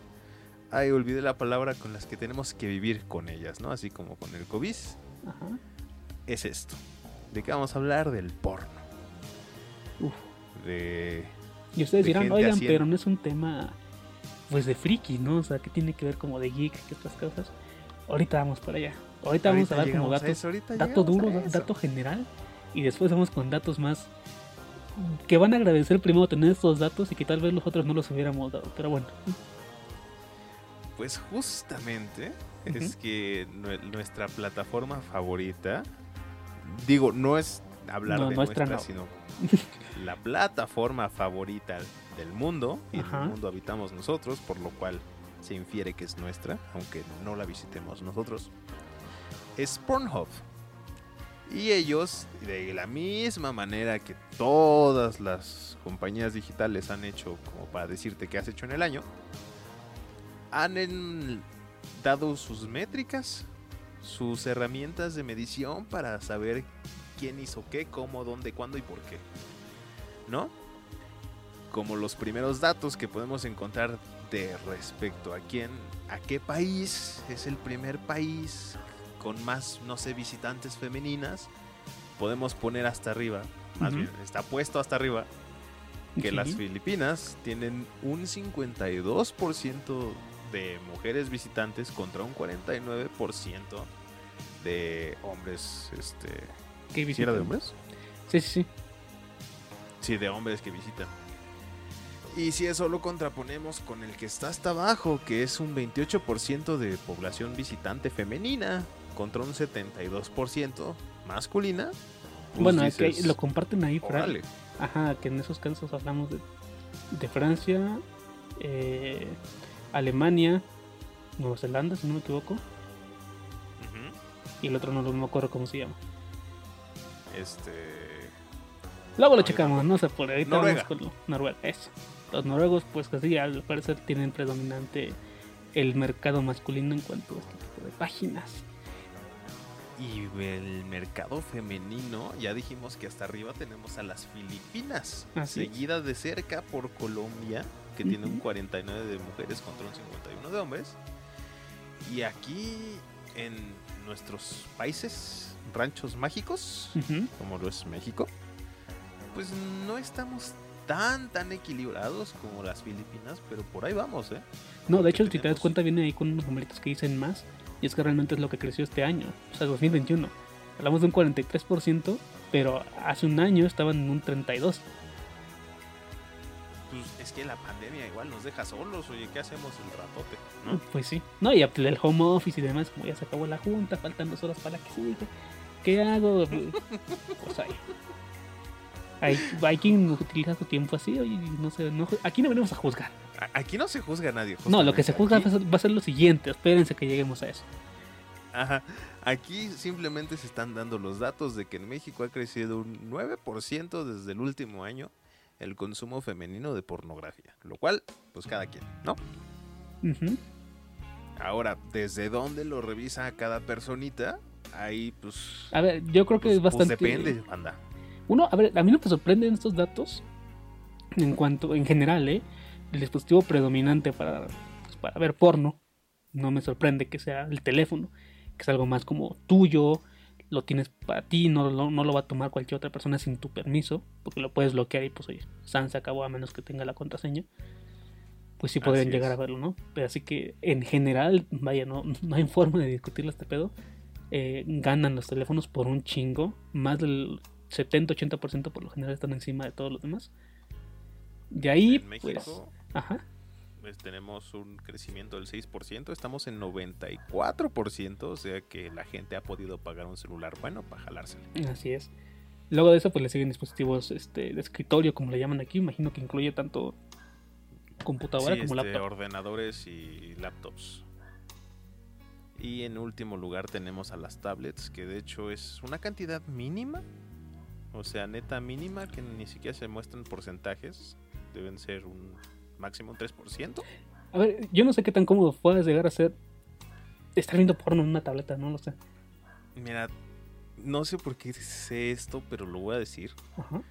Ay, olvidé la palabra con las que tenemos que vivir con ellas, ¿no? Así como con el COVID, Ajá. es esto. ¿De qué vamos a hablar? Del porno. Uf. De... Y ustedes de dirán, oigan, haciendo- pero no es un tema pues de friki, ¿no? O sea, que tiene que ver como de geek, que estas cosas. Ahorita vamos para allá. Ahorita, vamos a dar como datos, eso, dato duro, dato general. Y después vamos con datos más que van a agradecer primero tener estos datos y que tal vez los otros no los hubiéramos dado. Pero bueno, Pues justamente es que nue- nuestra plataforma favorita, digo, no es hablar No, de nuestra nuestra, no. sino la plataforma favorita del mundo, y en el mundo habitamos nosotros, por lo cual se infiere que es nuestra, aunque no la visitemos nosotros, es Pornhub. Y ellos, de la misma manera que todas las compañías digitales han hecho, como para decirte qué has hecho en el año, han en- dado sus métricas, sus herramientas de medición para saber quién hizo qué, cómo, dónde, cuándo y por qué. ¿No? Como los primeros datos que podemos encontrar de respecto a quién, a qué país es el primer país con más, no sé, visitantes femeninas, podemos poner hasta arriba, más bien, está puesto hasta arriba, que Sí. las Filipinas tienen un 52% de mujeres visitantes contra un 49% de hombres, este... ¿Qué ¿Sí era de hombres? Sí, sí, sí. Sí, de hombres que visitan. Y si eso lo contraponemos con el que está hasta abajo, que es un 28% de población visitante femenina contra un 72% masculina. pues bueno, es que dices, lo comparten ahí, Fran. "Órale". Ajá, que en esos casos hablamos de, de Francia, eh, Alemania, Nueva Zelanda, si no me equivoco. Y el otro no lo me acuerdo cómo se llama. Este. Luego lo checamos, no sé por ahí. Noruega. Con lo- Noruega, eso. Los noruegos, pues casi al parecer tienen predominante el mercado masculino en cuanto a este tipo de páginas. Y el mercado femenino, ya dijimos que hasta arriba tenemos a las Filipinas, Así es. seguida de cerca por Colombia, que tiene un Ujú. 49 de mujeres contra un 51 de hombres. Y aquí en nuestros países, ranchos mágicos, como lo es México, pues no estamos tan tan equilibrados como las Filipinas, pero por ahí vamos, ¿eh? No, de hecho, Porque si te das tenemos- cuenta, viene ahí con unos numeritos que dicen más. Y es que realmente es lo que creció este año, o sea, 2021. Hablamos de un 43%, pero hace un año estaban en un 32%. Es que la pandemia igual nos deja solos, oye, ¿qué hacemos el ratote? ¿no? Pues sí. No, y el home office y demás, como ya se acabó la junta, faltan dos horas para que siga. ¿Qué hago? Pues ahí. Hay, hay quien utiliza su tiempo así, oye, y no sé, no, aquí no venimos a juzgar. Aquí no se juzga a nadie. No, lo que se juzga va a, ser, va a ser lo siguiente, espérense que lleguemos a eso. Ajá, aquí simplemente se están dando los datos de que en México ha crecido un 9% desde el último año el consumo femenino de pornografía. Lo cual, pues cada quien, ¿no? Ahora, ¿desde dónde lo revisa cada personita? Ahí, pues... A ver, yo creo que pues- es pues bastante... depende, anda. Uno, a ver, a mí no me sorprenden estos datos en cuanto, en general, ¿eh? El dispositivo predominante para, pues, para ver porno, no me sorprende que sea el teléfono, que es algo más como tuyo, lo tienes para ti, no, lo- no lo va a tomar cualquier otra persona sin tu permiso, porque lo puedes bloquear y pues oye, San se acabó a menos que tenga la contraseña. Pues sí podrían llegar a verlo, ¿no? Pero así que en general, vaya, no, no hay forma de discutirle este pedo. Eh, ganan los teléfonos por un chingo, más del 70-80% por lo general están encima de todos los demás. De ahí, en México... pues, ajá, pues tenemos un crecimiento del 6%, estamos en 94%, o sea que la gente ha podido pagar un celular bueno para jalárselo. así es. Luego de eso, pues le siguen dispositivos este, de escritorio, como le llaman aquí. Imagino que incluye tanto computadora Sí, como este, laptop. ordenadores y laptops. Y en último lugar tenemos a las tablets, que de hecho es una cantidad mínima, o sea, neta mínima, que ni siquiera se muestran porcentajes, deben ser un máximo un 3%. A ver, yo no sé qué tan cómodo puedes llegar a ser estar viendo porno en una tableta, no lo sé. Mira, no sé por qué sé esto, pero lo voy a decir. Ajá.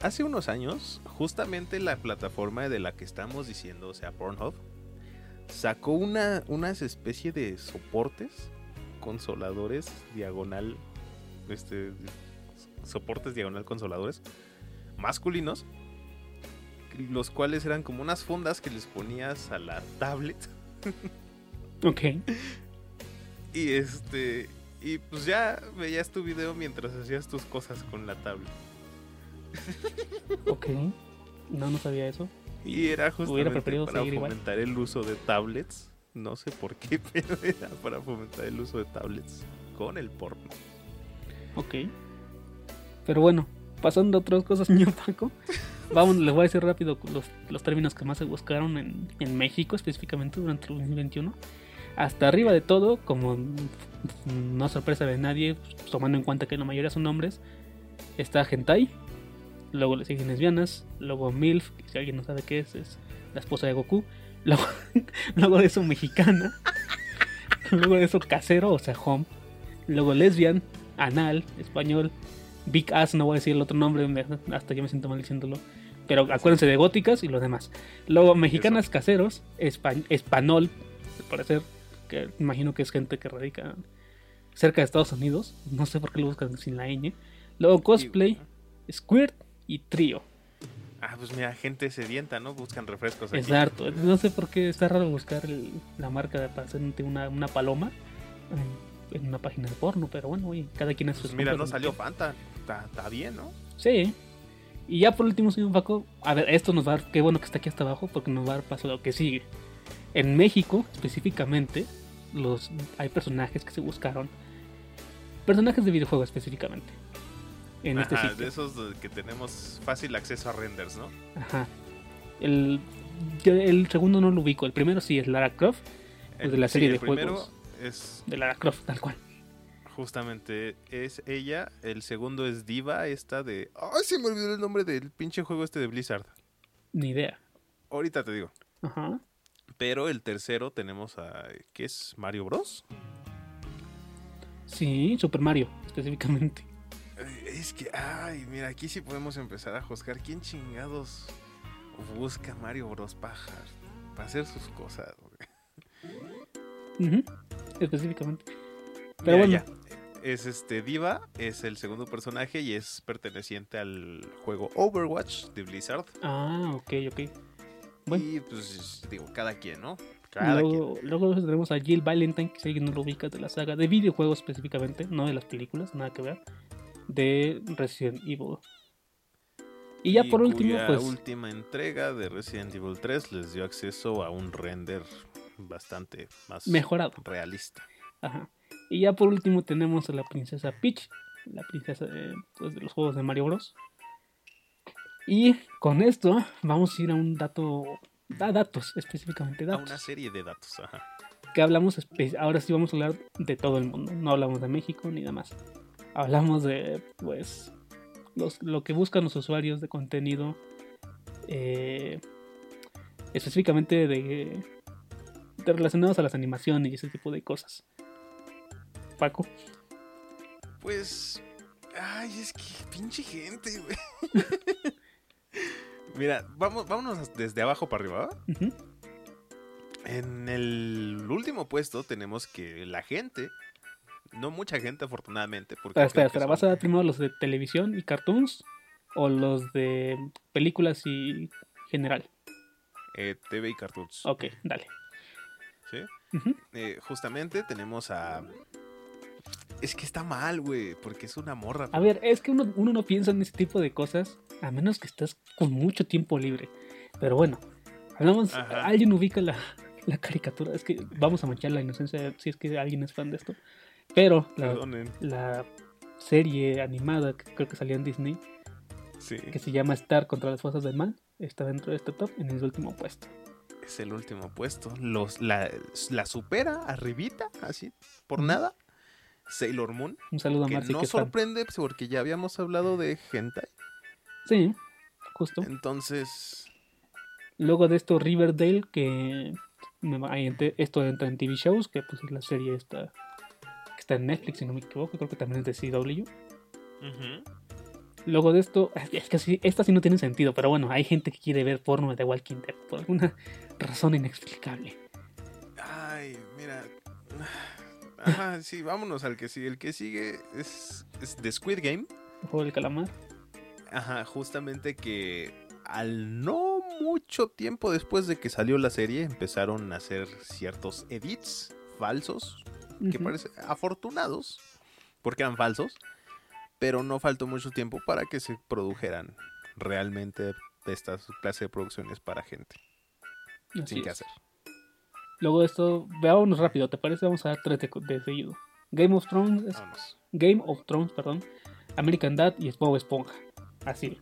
Hace unos años, justamente la plataforma de la que estamos diciendo, o sea, Pornhub, sacó una, unas especie de soportes, consoladores, diagonal, este, soportes diagonal consoladores, masculinos, los cuales eran como unas fundas que les ponías a la tablet Ok. y este, y pues ya veías tu video mientras hacías tus cosas con la tablet. Ok. No, no sabía eso. Y era justamente para igual. fomentar el uso de tablets. No sé por qué, pero era para fomentar el uso de tablets con el porno. Ok. Pero bueno, pasando a otras cosas, señor Paco. Vamos, les voy a decir rápido los, los términos que más se buscaron en, en México, específicamente durante el 2021. Hasta arriba de todo, como no sorpresa de nadie, pues, tomando en cuenta que la mayoría son hombres, está Hentai, luego le siguen lesbianas, luego MILF, que si alguien no sabe qué es, es la esposa de Goku, luego, luego de eso mexicana, luego de eso casero, o sea, home, luego lesbian, anal, español, Big Ass, no voy a decir el otro nombre, hasta yo me siento mal diciéndolo. Pero acuérdense de góticas y los demás. Luego, mexicanas caseros, espa- español, al parecer, que imagino que es gente que radica cerca de Estados Unidos. No sé por qué lo buscan sin la ñ. Luego, cosplay, squirt y trío. Ah, pues mira, gente sedienta, ¿no? Buscan refrescos aquí. Exacto. No sé por qué está raro buscar el- la marca para hacerte una, una paloma en, en una página de porno. Pero bueno, oye, cada quien hace sus Pues mira, no salió Fanta. Está, está bien, ¿no? Sí. Y ya por último, señor Paco, a ver, esto nos va a dar, qué bueno que está aquí hasta abajo, porque nos va a dar paso a lo que sigue. En México, específicamente, los, hay personajes que se buscaron. Personajes de videojuegos específicamente. En este Ajá, sitio. de esos que tenemos fácil acceso a renders, ¿no? Ajá. El, el segundo no lo ubico. El primero sí es Lara Croft. Pues de la sí, serie el de primero juegos. es De Lara Croft, tal cual. Justamente es ella, el segundo es Diva, esta de... Ay, se me olvidó el nombre del pinche juego este de Blizzard. Ni idea. Ahorita te digo. Ajá. Pero el tercero tenemos a... ¿Qué es? ¿Mario Bros? Sí, Super Mario, específicamente. Es que, ay, mira, aquí sí podemos empezar a juzgar. ¿Quién chingados busca Mario Bros paja para hacer sus cosas? güey? Ujú, Específicamente. Pero Mira, bueno. ya. Es este Diva, es el segundo personaje y es perteneciente al juego Overwatch de Blizzard. Ah, ok, ok. Bueno. Y pues digo, cada quien, ¿no? Cada quien. Luego, luego tenemos a Jill Valentine, que si alguien no lo ubica de la saga de videojuegos específicamente, no de las películas, nada que ver, de Resident Evil. Y ya por último, cuya pues última entrega de Resident Evil 3 les dio acceso a un render bastante más Mejorado. realista. Ajá. Y ya por último tenemos a la princesa Peach, la princesa de, pues, de los juegos de Mario Bros. Y con esto vamos a ir a un dato, a datos específicamente A datos, una serie de datos. Ajá. que hablamos, ahora sí vamos a hablar de todo el mundo, no hablamos de México ni demás. Hablamos de, pues, los- lo que buscan los usuarios de contenido, eh, específicamente de, de relacionados a las animaciones y ese tipo de cosas. Paco. Pues. Ay, es que pinche gente, güey. Mira, vamos, vámonos desde abajo para arriba. En el último puesto tenemos que la gente, no mucha gente afortunadamente, porque espera. son- ¿Vas a dar primero los de televisión y cartoons? ¿O los de películas y general? eh, TV y cartoons. Ok, dale. ¿sí? Eh, justamente tenemos a... Es que está mal, güey, porque es una morra. A ver, es que uno, uno no piensa en ese tipo de cosas a menos que estés con mucho tiempo libre. Pero bueno, hablamos. Ajá. Alguien ubica la, la caricatura. Es que vamos a manchar la inocencia si es que alguien es fan de esto. Pero la, la serie animada que creo que salió en Disney, Sí, que se llama Star contra las fuerzas del mal, está dentro de este top en el último puesto. es el último puesto. Los, la, la supera arribita, así, por nada. Sailor Moon, Un saludo a que Marcy, no que fan. sorprende pues, porque ya habíamos hablado de hentai. Sí, justo. Entonces, Luego de esto, Riverdale, que esto entra en TV shows, que pues es la serie esta que está en Netflix, si no me equivoco, creo que también es de CW. Luego de esto, es que sí, esta sí no tiene sentido, pero bueno, hay gente que quiere ver porno de Walking Dead por alguna razón inexplicable. Ajá, sí, vámonos al que sigue. El que sigue es, es The Squid Game. El juego del calamar. Ajá, justamente que al no mucho tiempo después de que salió la serie empezaron a hacer ciertos edits falsos, que Ujú. parecen afortunados, porque eran falsos, pero no faltó mucho tiempo para que se produjeran realmente estas clase de producciones para gente Así sin que hacer. Luego de esto, veámonos rápido, ¿te parece? Vamos a dar tres de, de seguido. Game of Thrones, es-. Game of Thrones, perdón, American Dad y Bob Esponja. Así.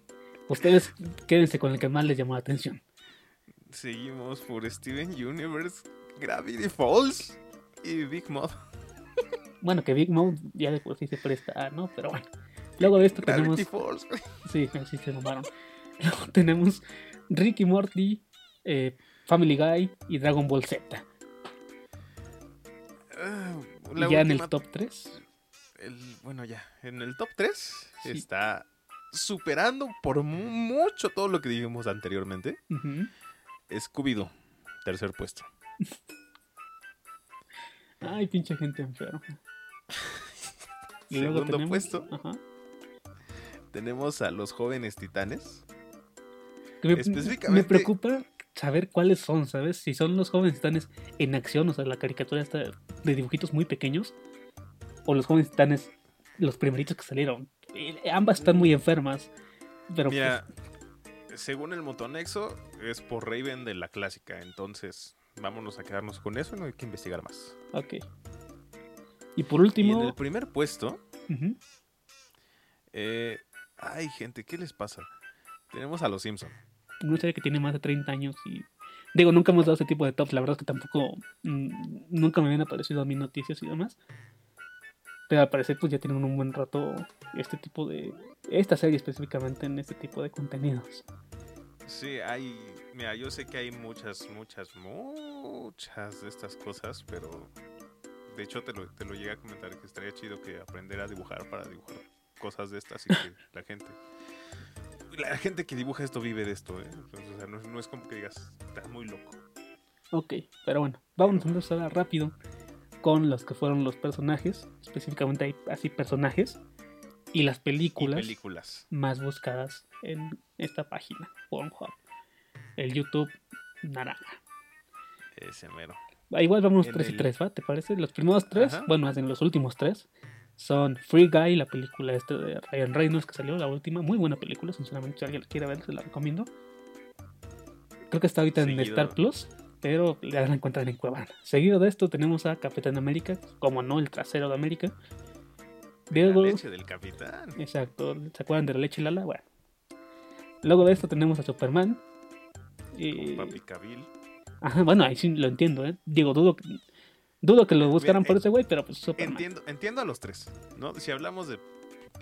Ustedes quédense con el que más les llamó la atención. Seguimos por Steven Universe, Gravity Falls y Big Mouth. Bueno, que Big Mouth ya de por sí se presta, a, ¿no? Pero bueno. Luego de esto tenemos. Gravity Falls, güey. Sí, sí se mamaron. Luego tenemos Ricky Morty, eh, Family Guy y Dragon Ball Z. Ah, Y ya en el top 3. el- bueno, ya, en el top 3 Sí. está superando por mu- mucho todo lo que dijimos anteriormente. Scooby-Doo, tercer puesto. Ay, pinche gente enferma. Y luego Segundo tenemos. puesto, Ajá. tenemos a los jóvenes titanes. Que me, Específicamente- me preocupa saber cuáles son, ¿sabes? Si son los jóvenes titanes en acción, o sea, la caricatura está de dibujitos muy pequeños, o los jóvenes titanes, los primeritos que salieron. Eh, ambas están muy enfermas. Pero Mira, según el Motonexo, es por Raven de la clásica. Entonces, vámonos a quedarnos con eso. No hay que investigar más. pues, ok. Y por Y en último, el primer puesto, ujú, eh, ay, gente, ¿qué les pasa? Tenemos a los Simpson. Una serie que tiene más de 30 años y. Digo, nunca hemos dado ese tipo de tops. La verdad es que tampoco. mm, nunca me habían aparecido a mí noticias y demás. Pero al parecer, pues ya tienen un buen rato este tipo de. Esta serie específicamente en este tipo de contenidos. Sí, hay. Mira, yo sé que hay muchas, muchas, muchas de estas cosas, pero. De hecho, te lo, te lo llegué a comentar que estaría chido que aprender a dibujar para dibujar cosas de estas y que la gente. La gente que dibuja esto vive de esto, ¿eh? Entonces, o sea, no, es- no es como que digas, estás muy loco. Ok, pero bueno, vamos a empezar rápido con los que fueron los personajes. Específicamente hay así personajes. Y las Y películas. películas. más buscadas en esta página, Pornhub. El YouTube naranja. Ese mero. Ah, Igual vamos En 3 y el- 3, ¿va? ¿Te parece? Los primeros tres, Ajá. bueno, más bien los últimos tres, son Free Guy, la película este de Ryan Reynolds que salió, la última. Muy buena película, sinceramente, si alguien la quiere ver, se la recomiendo. Creo que está ahorita en Seguido. Star Plus, pero ya la encuentran en Cuevana. Seguido de esto tenemos a Capitán América, como no, el trasero de América. La Luego, leche del capitán. Exacto, ¿se acuerdan de la leche Lala? Bueno. Luego de esto tenemos a Superman. Y... Papi Cabil. Ajá, bueno, ahí sí lo entiendo, ¿eh? Digo, dudo que, dudo que lo buscaran Mira, por eh, ese güey, pero pues Superman. Entiendo, entiendo a los tres, ¿no? Si hablamos de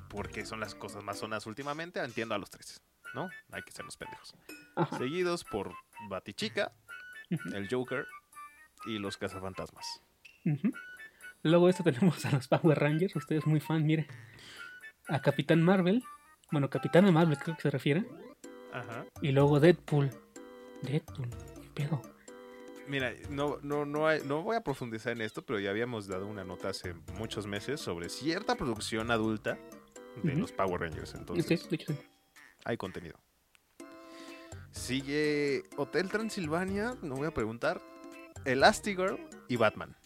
por qué son las cosas más sonas últimamente, entiendo a los tres, ¿no? Hay que ser los pendejos. Ajá. Seguidos por Batichica, el Joker y los cazafantasmas. Luego esto tenemos a los Power Rangers, usted es muy fan, mire. A Capitán Marvel, bueno, Capitana Marvel creo que se refiere. Ajá. Y luego Deadpool. Deadpool, ¿qué pedo? Mira, no, no, no, hay- no voy a profundizar en esto, pero ya habíamos dado una nota hace muchos meses sobre cierta producción adulta de los Power Rangers. Entonces, Sí, sí. hay contenido. Sigue Hotel Transilvania, no voy a preguntar. Elastigirl y Batman.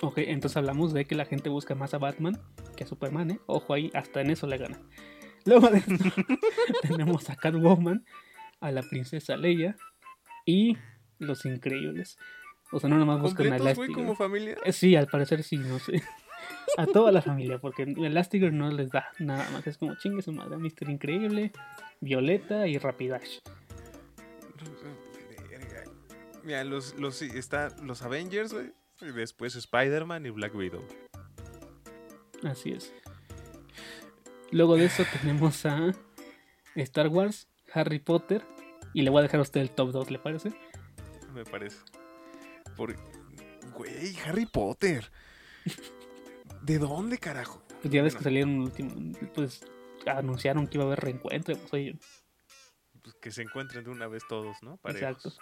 Ok, entonces hablamos de que la gente busca más a Batman que a Superman, ¿eh? Ojo ahí, hasta en eso le gana. Luego de tenemos a Catwoman, a la princesa Leia y los increíbles. O sea, no nomás buscan a ¿Completos, güey, Elastigirl. como familia? Eh, Sí, al parecer sí, no sé. A toda la familia, porque Elastigirl no les da nada más. Es como chingue su madre, Mister Increíble, Violeta y Rapidash. Mira, los, los, está los Avengers, güey. Y después Spider-Man y Black Widow. Así es. Luego de eso tenemos a Star Wars, Harry Potter. Y le voy a dejar a usted el top 2, ¿le parece? Me parece. Por... Güey, Harry Potter. ¿De dónde, carajo? Pues ya ves Bueno, que salieron último, pues anunciaron que iba a haber reencuentro. Pues oye, pues, que se encuentren de una vez todos, ¿no? Parejos. exacto.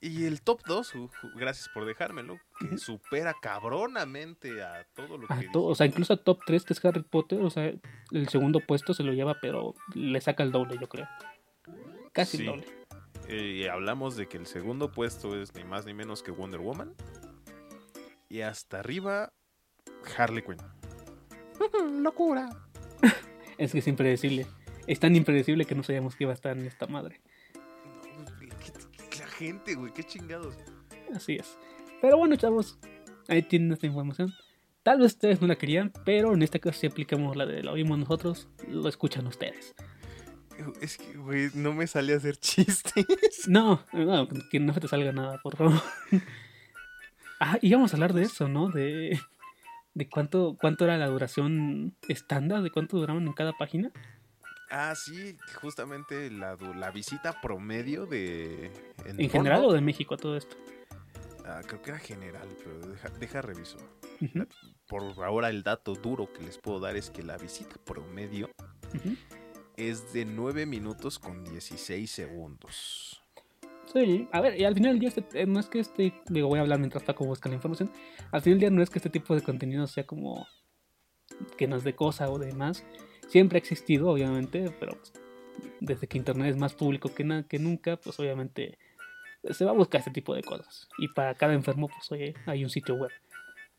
Y el top 2, gracias por dejármelo, que supera cabronamente a todo lo que... To- o sea, incluso a top 3 que es Harry Potter, o sea, el segundo puesto se lo lleva, pero le saca el doble, yo creo. Casi Sí. el doble. Y hablamos de que el segundo puesto es ni más ni menos que Wonder Woman. Y hasta arriba, Harley Quinn. ¡Locura! Es que es impredecible. Es tan impredecible que no sabíamos que iba a estar en esta madre. No, pues, ¿qué- qué- la gente, güey, qué chingados. Así es. Pero bueno, chavos, ahí tienen esta información. Tal vez ustedes no la querían, pero en este caso si aplicamos la de la oímos nosotros, lo escuchan ustedes. Es que, güey, no me sale a hacer chistes. No, no, que no te salga nada, por favor. Ah, íbamos a hablar de eso, ¿no? De, de cuánto, cuánto era la duración estándar, de cuánto duraban en cada página. Ah, sí, justamente la, la visita promedio de... ¿En general o de México a todo esto? Ah, creo que era general, pero deja, deja reviso. Por ahora el dato duro que les puedo dar es que la visita promedio ujú. Es de 9 minutos con 16 segundos. Sí, a ver, y al final del día este- eh, no es que este, digo, voy a hablar mientras Paco busca la información, al final del día no es que este tipo de contenido sea como que nos dé cosa o demás, siempre ha existido, obviamente, pero pues, desde que Internet es más público que, na- que nunca, pues obviamente se va a buscar este tipo de cosas, y para cada enfermo, pues oye, hay un sitio web,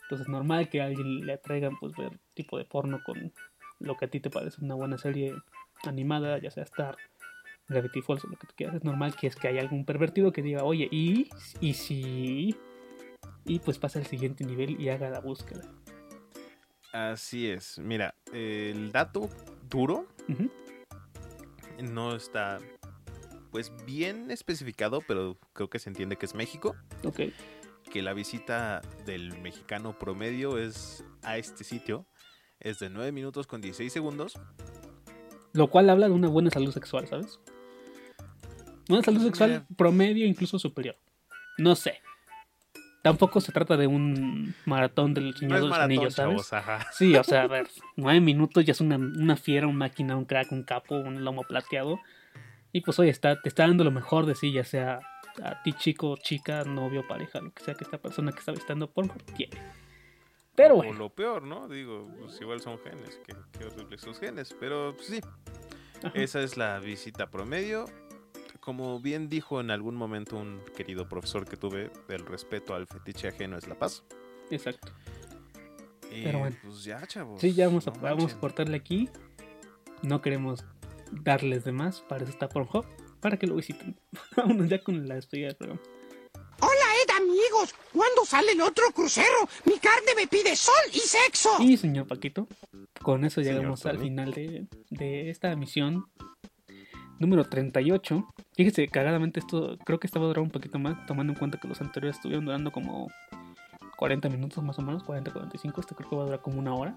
entonces es normal que a alguien le atraigan, pues ver tipo de porno con lo que a ti te parece una buena serie animada, ya sea Star, Gravity Falls o lo que tú quieras, es normal que es que haya algún pervertido que diga, oye, y, y si, y pues pasa al siguiente nivel y haga la búsqueda. Así es. Mira, el dato duro no está pues bien especificado, pero creo que se entiende que es México. Ok, Que la visita del mexicano promedio es a este sitio es de 9 minutos con 16 segundos. Lo cual habla de una buena salud sexual, ¿sabes? Una salud sexual Mira. promedio, incluso superior. No sé. Tampoco se trata de un maratón del Señor de los maratón, Anillos, ¿sabes? chavos, ajá. Sí, o sea, a ver, nueve minutos ya es una, una fiera, un máquina, un crack, un capo, un lomo plateado. Y pues oye, está, te está dando lo mejor de sí, ya sea a ti chico, chica, novio, pareja, lo que sea que esta persona que está visitando por quiere. Pero O bueno, lo peor, ¿no? Digo, pues igual son genes, qué horribles sus genes. Pero pues, sí, ajá, esa es la visita promedio. Como bien dijo en algún momento un querido profesor que tuve, el respeto al fetiche ajeno es la paz. exacto. Y Pero bueno. pues ya, chavos. Sí, ya vamos a, vamos a cortarle aquí. No queremos darles de más, para eso está Pornhub, para que lo visiten. Vámonos ya con la despedida del programa. Amigos. ¿Cuándo sale el otro crucero? Mi carne me pide sol y sexo. Y señor Paquito, con eso Señor llegamos al final de, de esta misión número 38. Fíjese, cagadamente esto creo que esta va a durar un poquito más, tomando en cuenta que los anteriores estuvieron durando como 40 minutos más o menos, 40-45, este creo que va a durar como una hora.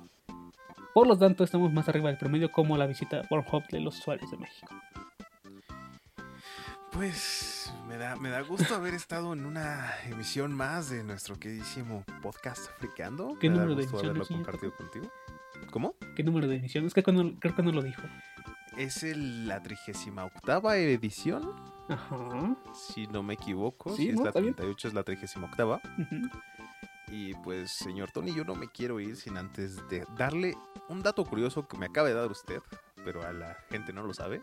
Por lo tanto, estamos más arriba del promedio como la visita a Pornhub de los usuarios de México. Pues me da, me da gusto haber estado en una emisión más de nuestro queridísimo podcast Friqueando. ¿Qué me da número de gusto emisión haberlo es, compartido contigo. ¿Cómo? ¿Qué número de emisión? Es que cuando- creo que no lo dijo. Es el- la 38 edición, Ajá. si no me equivoco. Sí, si es ¿no? la Está bien. 38 es la 38 ujú. Y pues, señor Tony, yo no me quiero ir sin antes de darle un dato curioso que me acaba de dar usted, pero a la gente no lo sabe.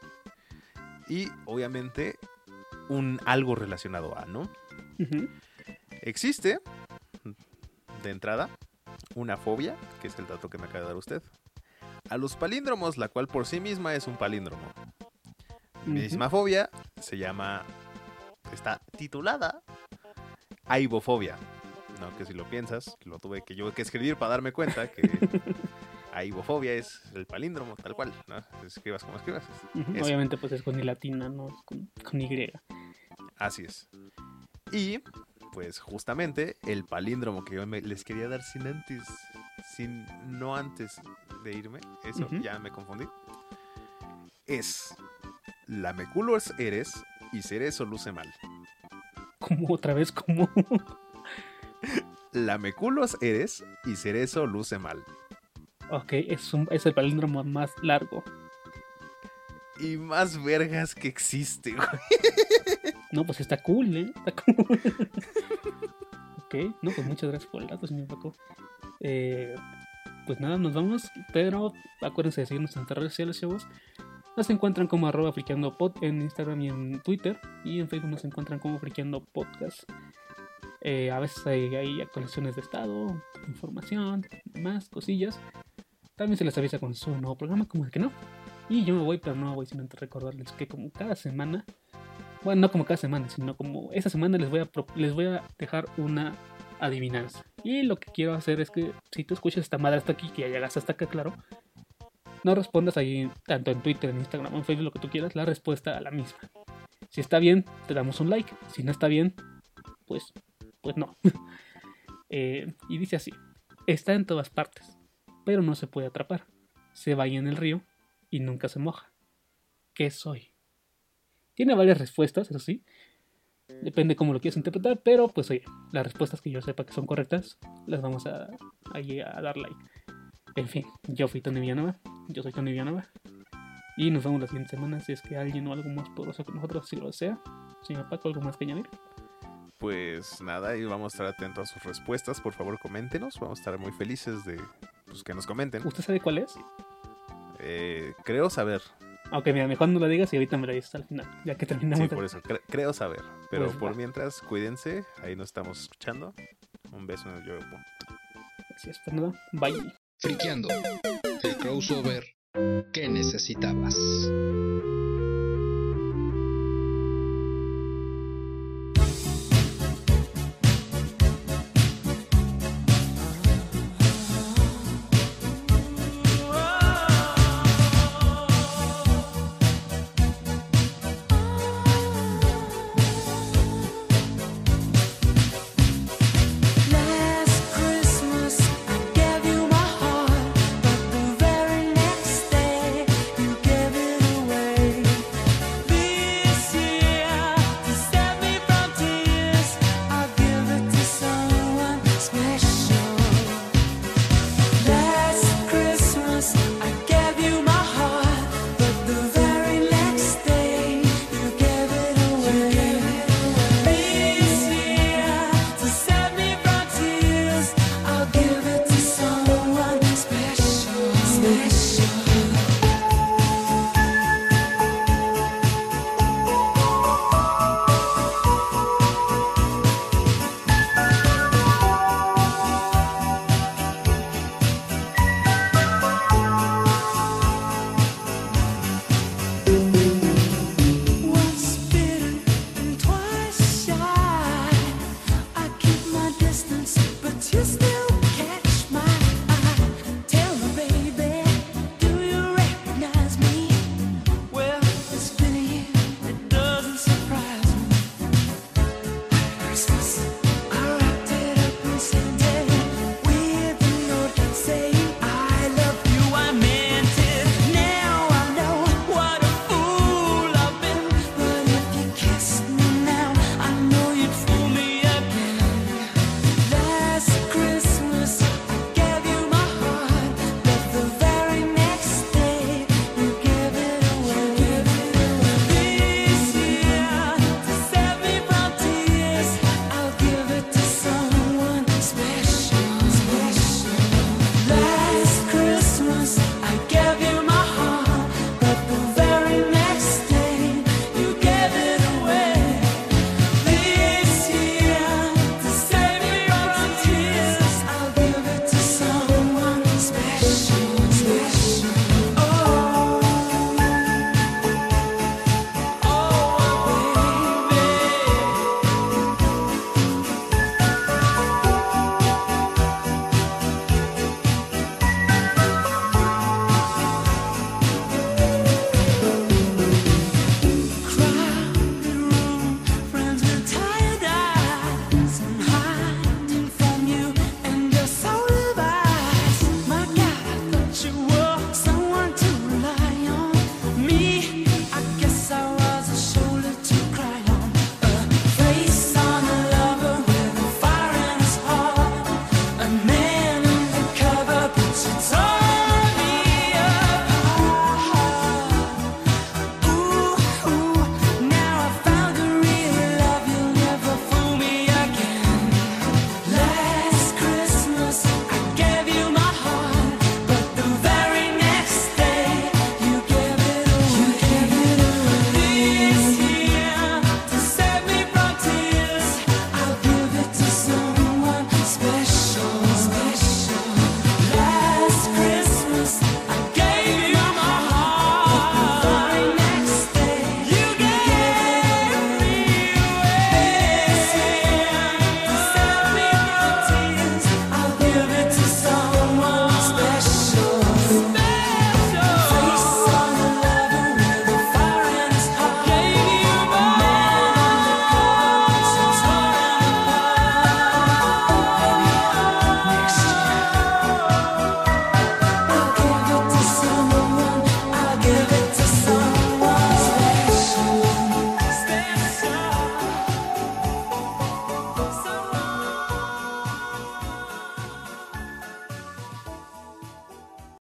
Y obviamente un algo relacionado a, ¿no? Existe, de entrada, una fobia, que es el dato que me acaba de dar usted, a los palíndromos, la cual por sí misma es un palíndromo. Misma fobia se llama, está titulada aibofobia. No, que si lo piensas, lo tuve que yo que escribir para darme cuenta que aibofobia es el palíndromo, tal cual, ¿no? Escribas como escribas. Obviamente pues es con I latina, no es con, con Y. Así es. Y, pues justamente, el palíndromo que yo me- les quería dar sin antes, sin, no antes de irme, eso ya me confundí, es lameculos eres y cerezo luce mal. Como otra vez, como... Lameculos eres y cerezo luce mal. Ok, es, un, es el palíndromo más largo. Y más vergas que existe, güey. No, pues está cool, ¿eh? Está cool. ok, no, pues muchas gracias por el dato, señor Paco. Eh, pues nada, nos vamos, pero acuérdense de seguirnos en nuestras redes sociales, chavos. Nos encuentran como arroba friqueando pod en Instagram y en Twitter. Y en Facebook nos encuentran como friqueando podcast. Eh, a veces hay, hay actualizaciones de estado, información, más cosillas. También se les avisa cuando se sube un nuevo programa, como de que no. Y yo me voy, pero no voy sin antes recordarles que como cada semana bueno, no como cada semana, sino como esta semana les voy a, les voy a dejar una adivinanza. Y lo que quiero hacer es que si tú escuchas esta madre hasta aquí, que ya llegaste hasta acá, claro, no respondas ahí, tanto en Twitter, en Instagram, en Facebook, lo que tú quieras, la respuesta a la misma. Si está bien, te damos un like. Si no está bien, pues, pues no. Eh, y dice así, está en todas partes, pero no se puede atrapar. Se baña en el río y nunca se moja. ¿Qué soy? Tiene varias respuestas, eso sí. Depende cómo lo quieras interpretar, pero pues oye, las respuestas que yo sepa que son correctas, las vamos a, a, a dar like. En fin, yo fui Tony Villanova, yo soy Tony Villanova. Y nos vemos la siguiente semana si es que alguien o algo más poderoso que nosotros, si lo desea. Señor Paco, ¿algo más que añadir? Pues nada, y vamos a estar atentos a sus respuestas. Por favor, coméntenos. Vamos a estar muy felices de pues, que nos comenten. ¿Usted sabe cuál es? Eh, creo saber. Ok, mira, mejor no lo digas y ahorita me lo dices al final, ya que terminamos. Sí, por eso, cre creo saber. Pero Pues por va. mientras, cuídense. Ahí nos estamos escuchando. Un beso en el yo. Así es, pues nada, bye. Friqueando. El crossover que necesitabas.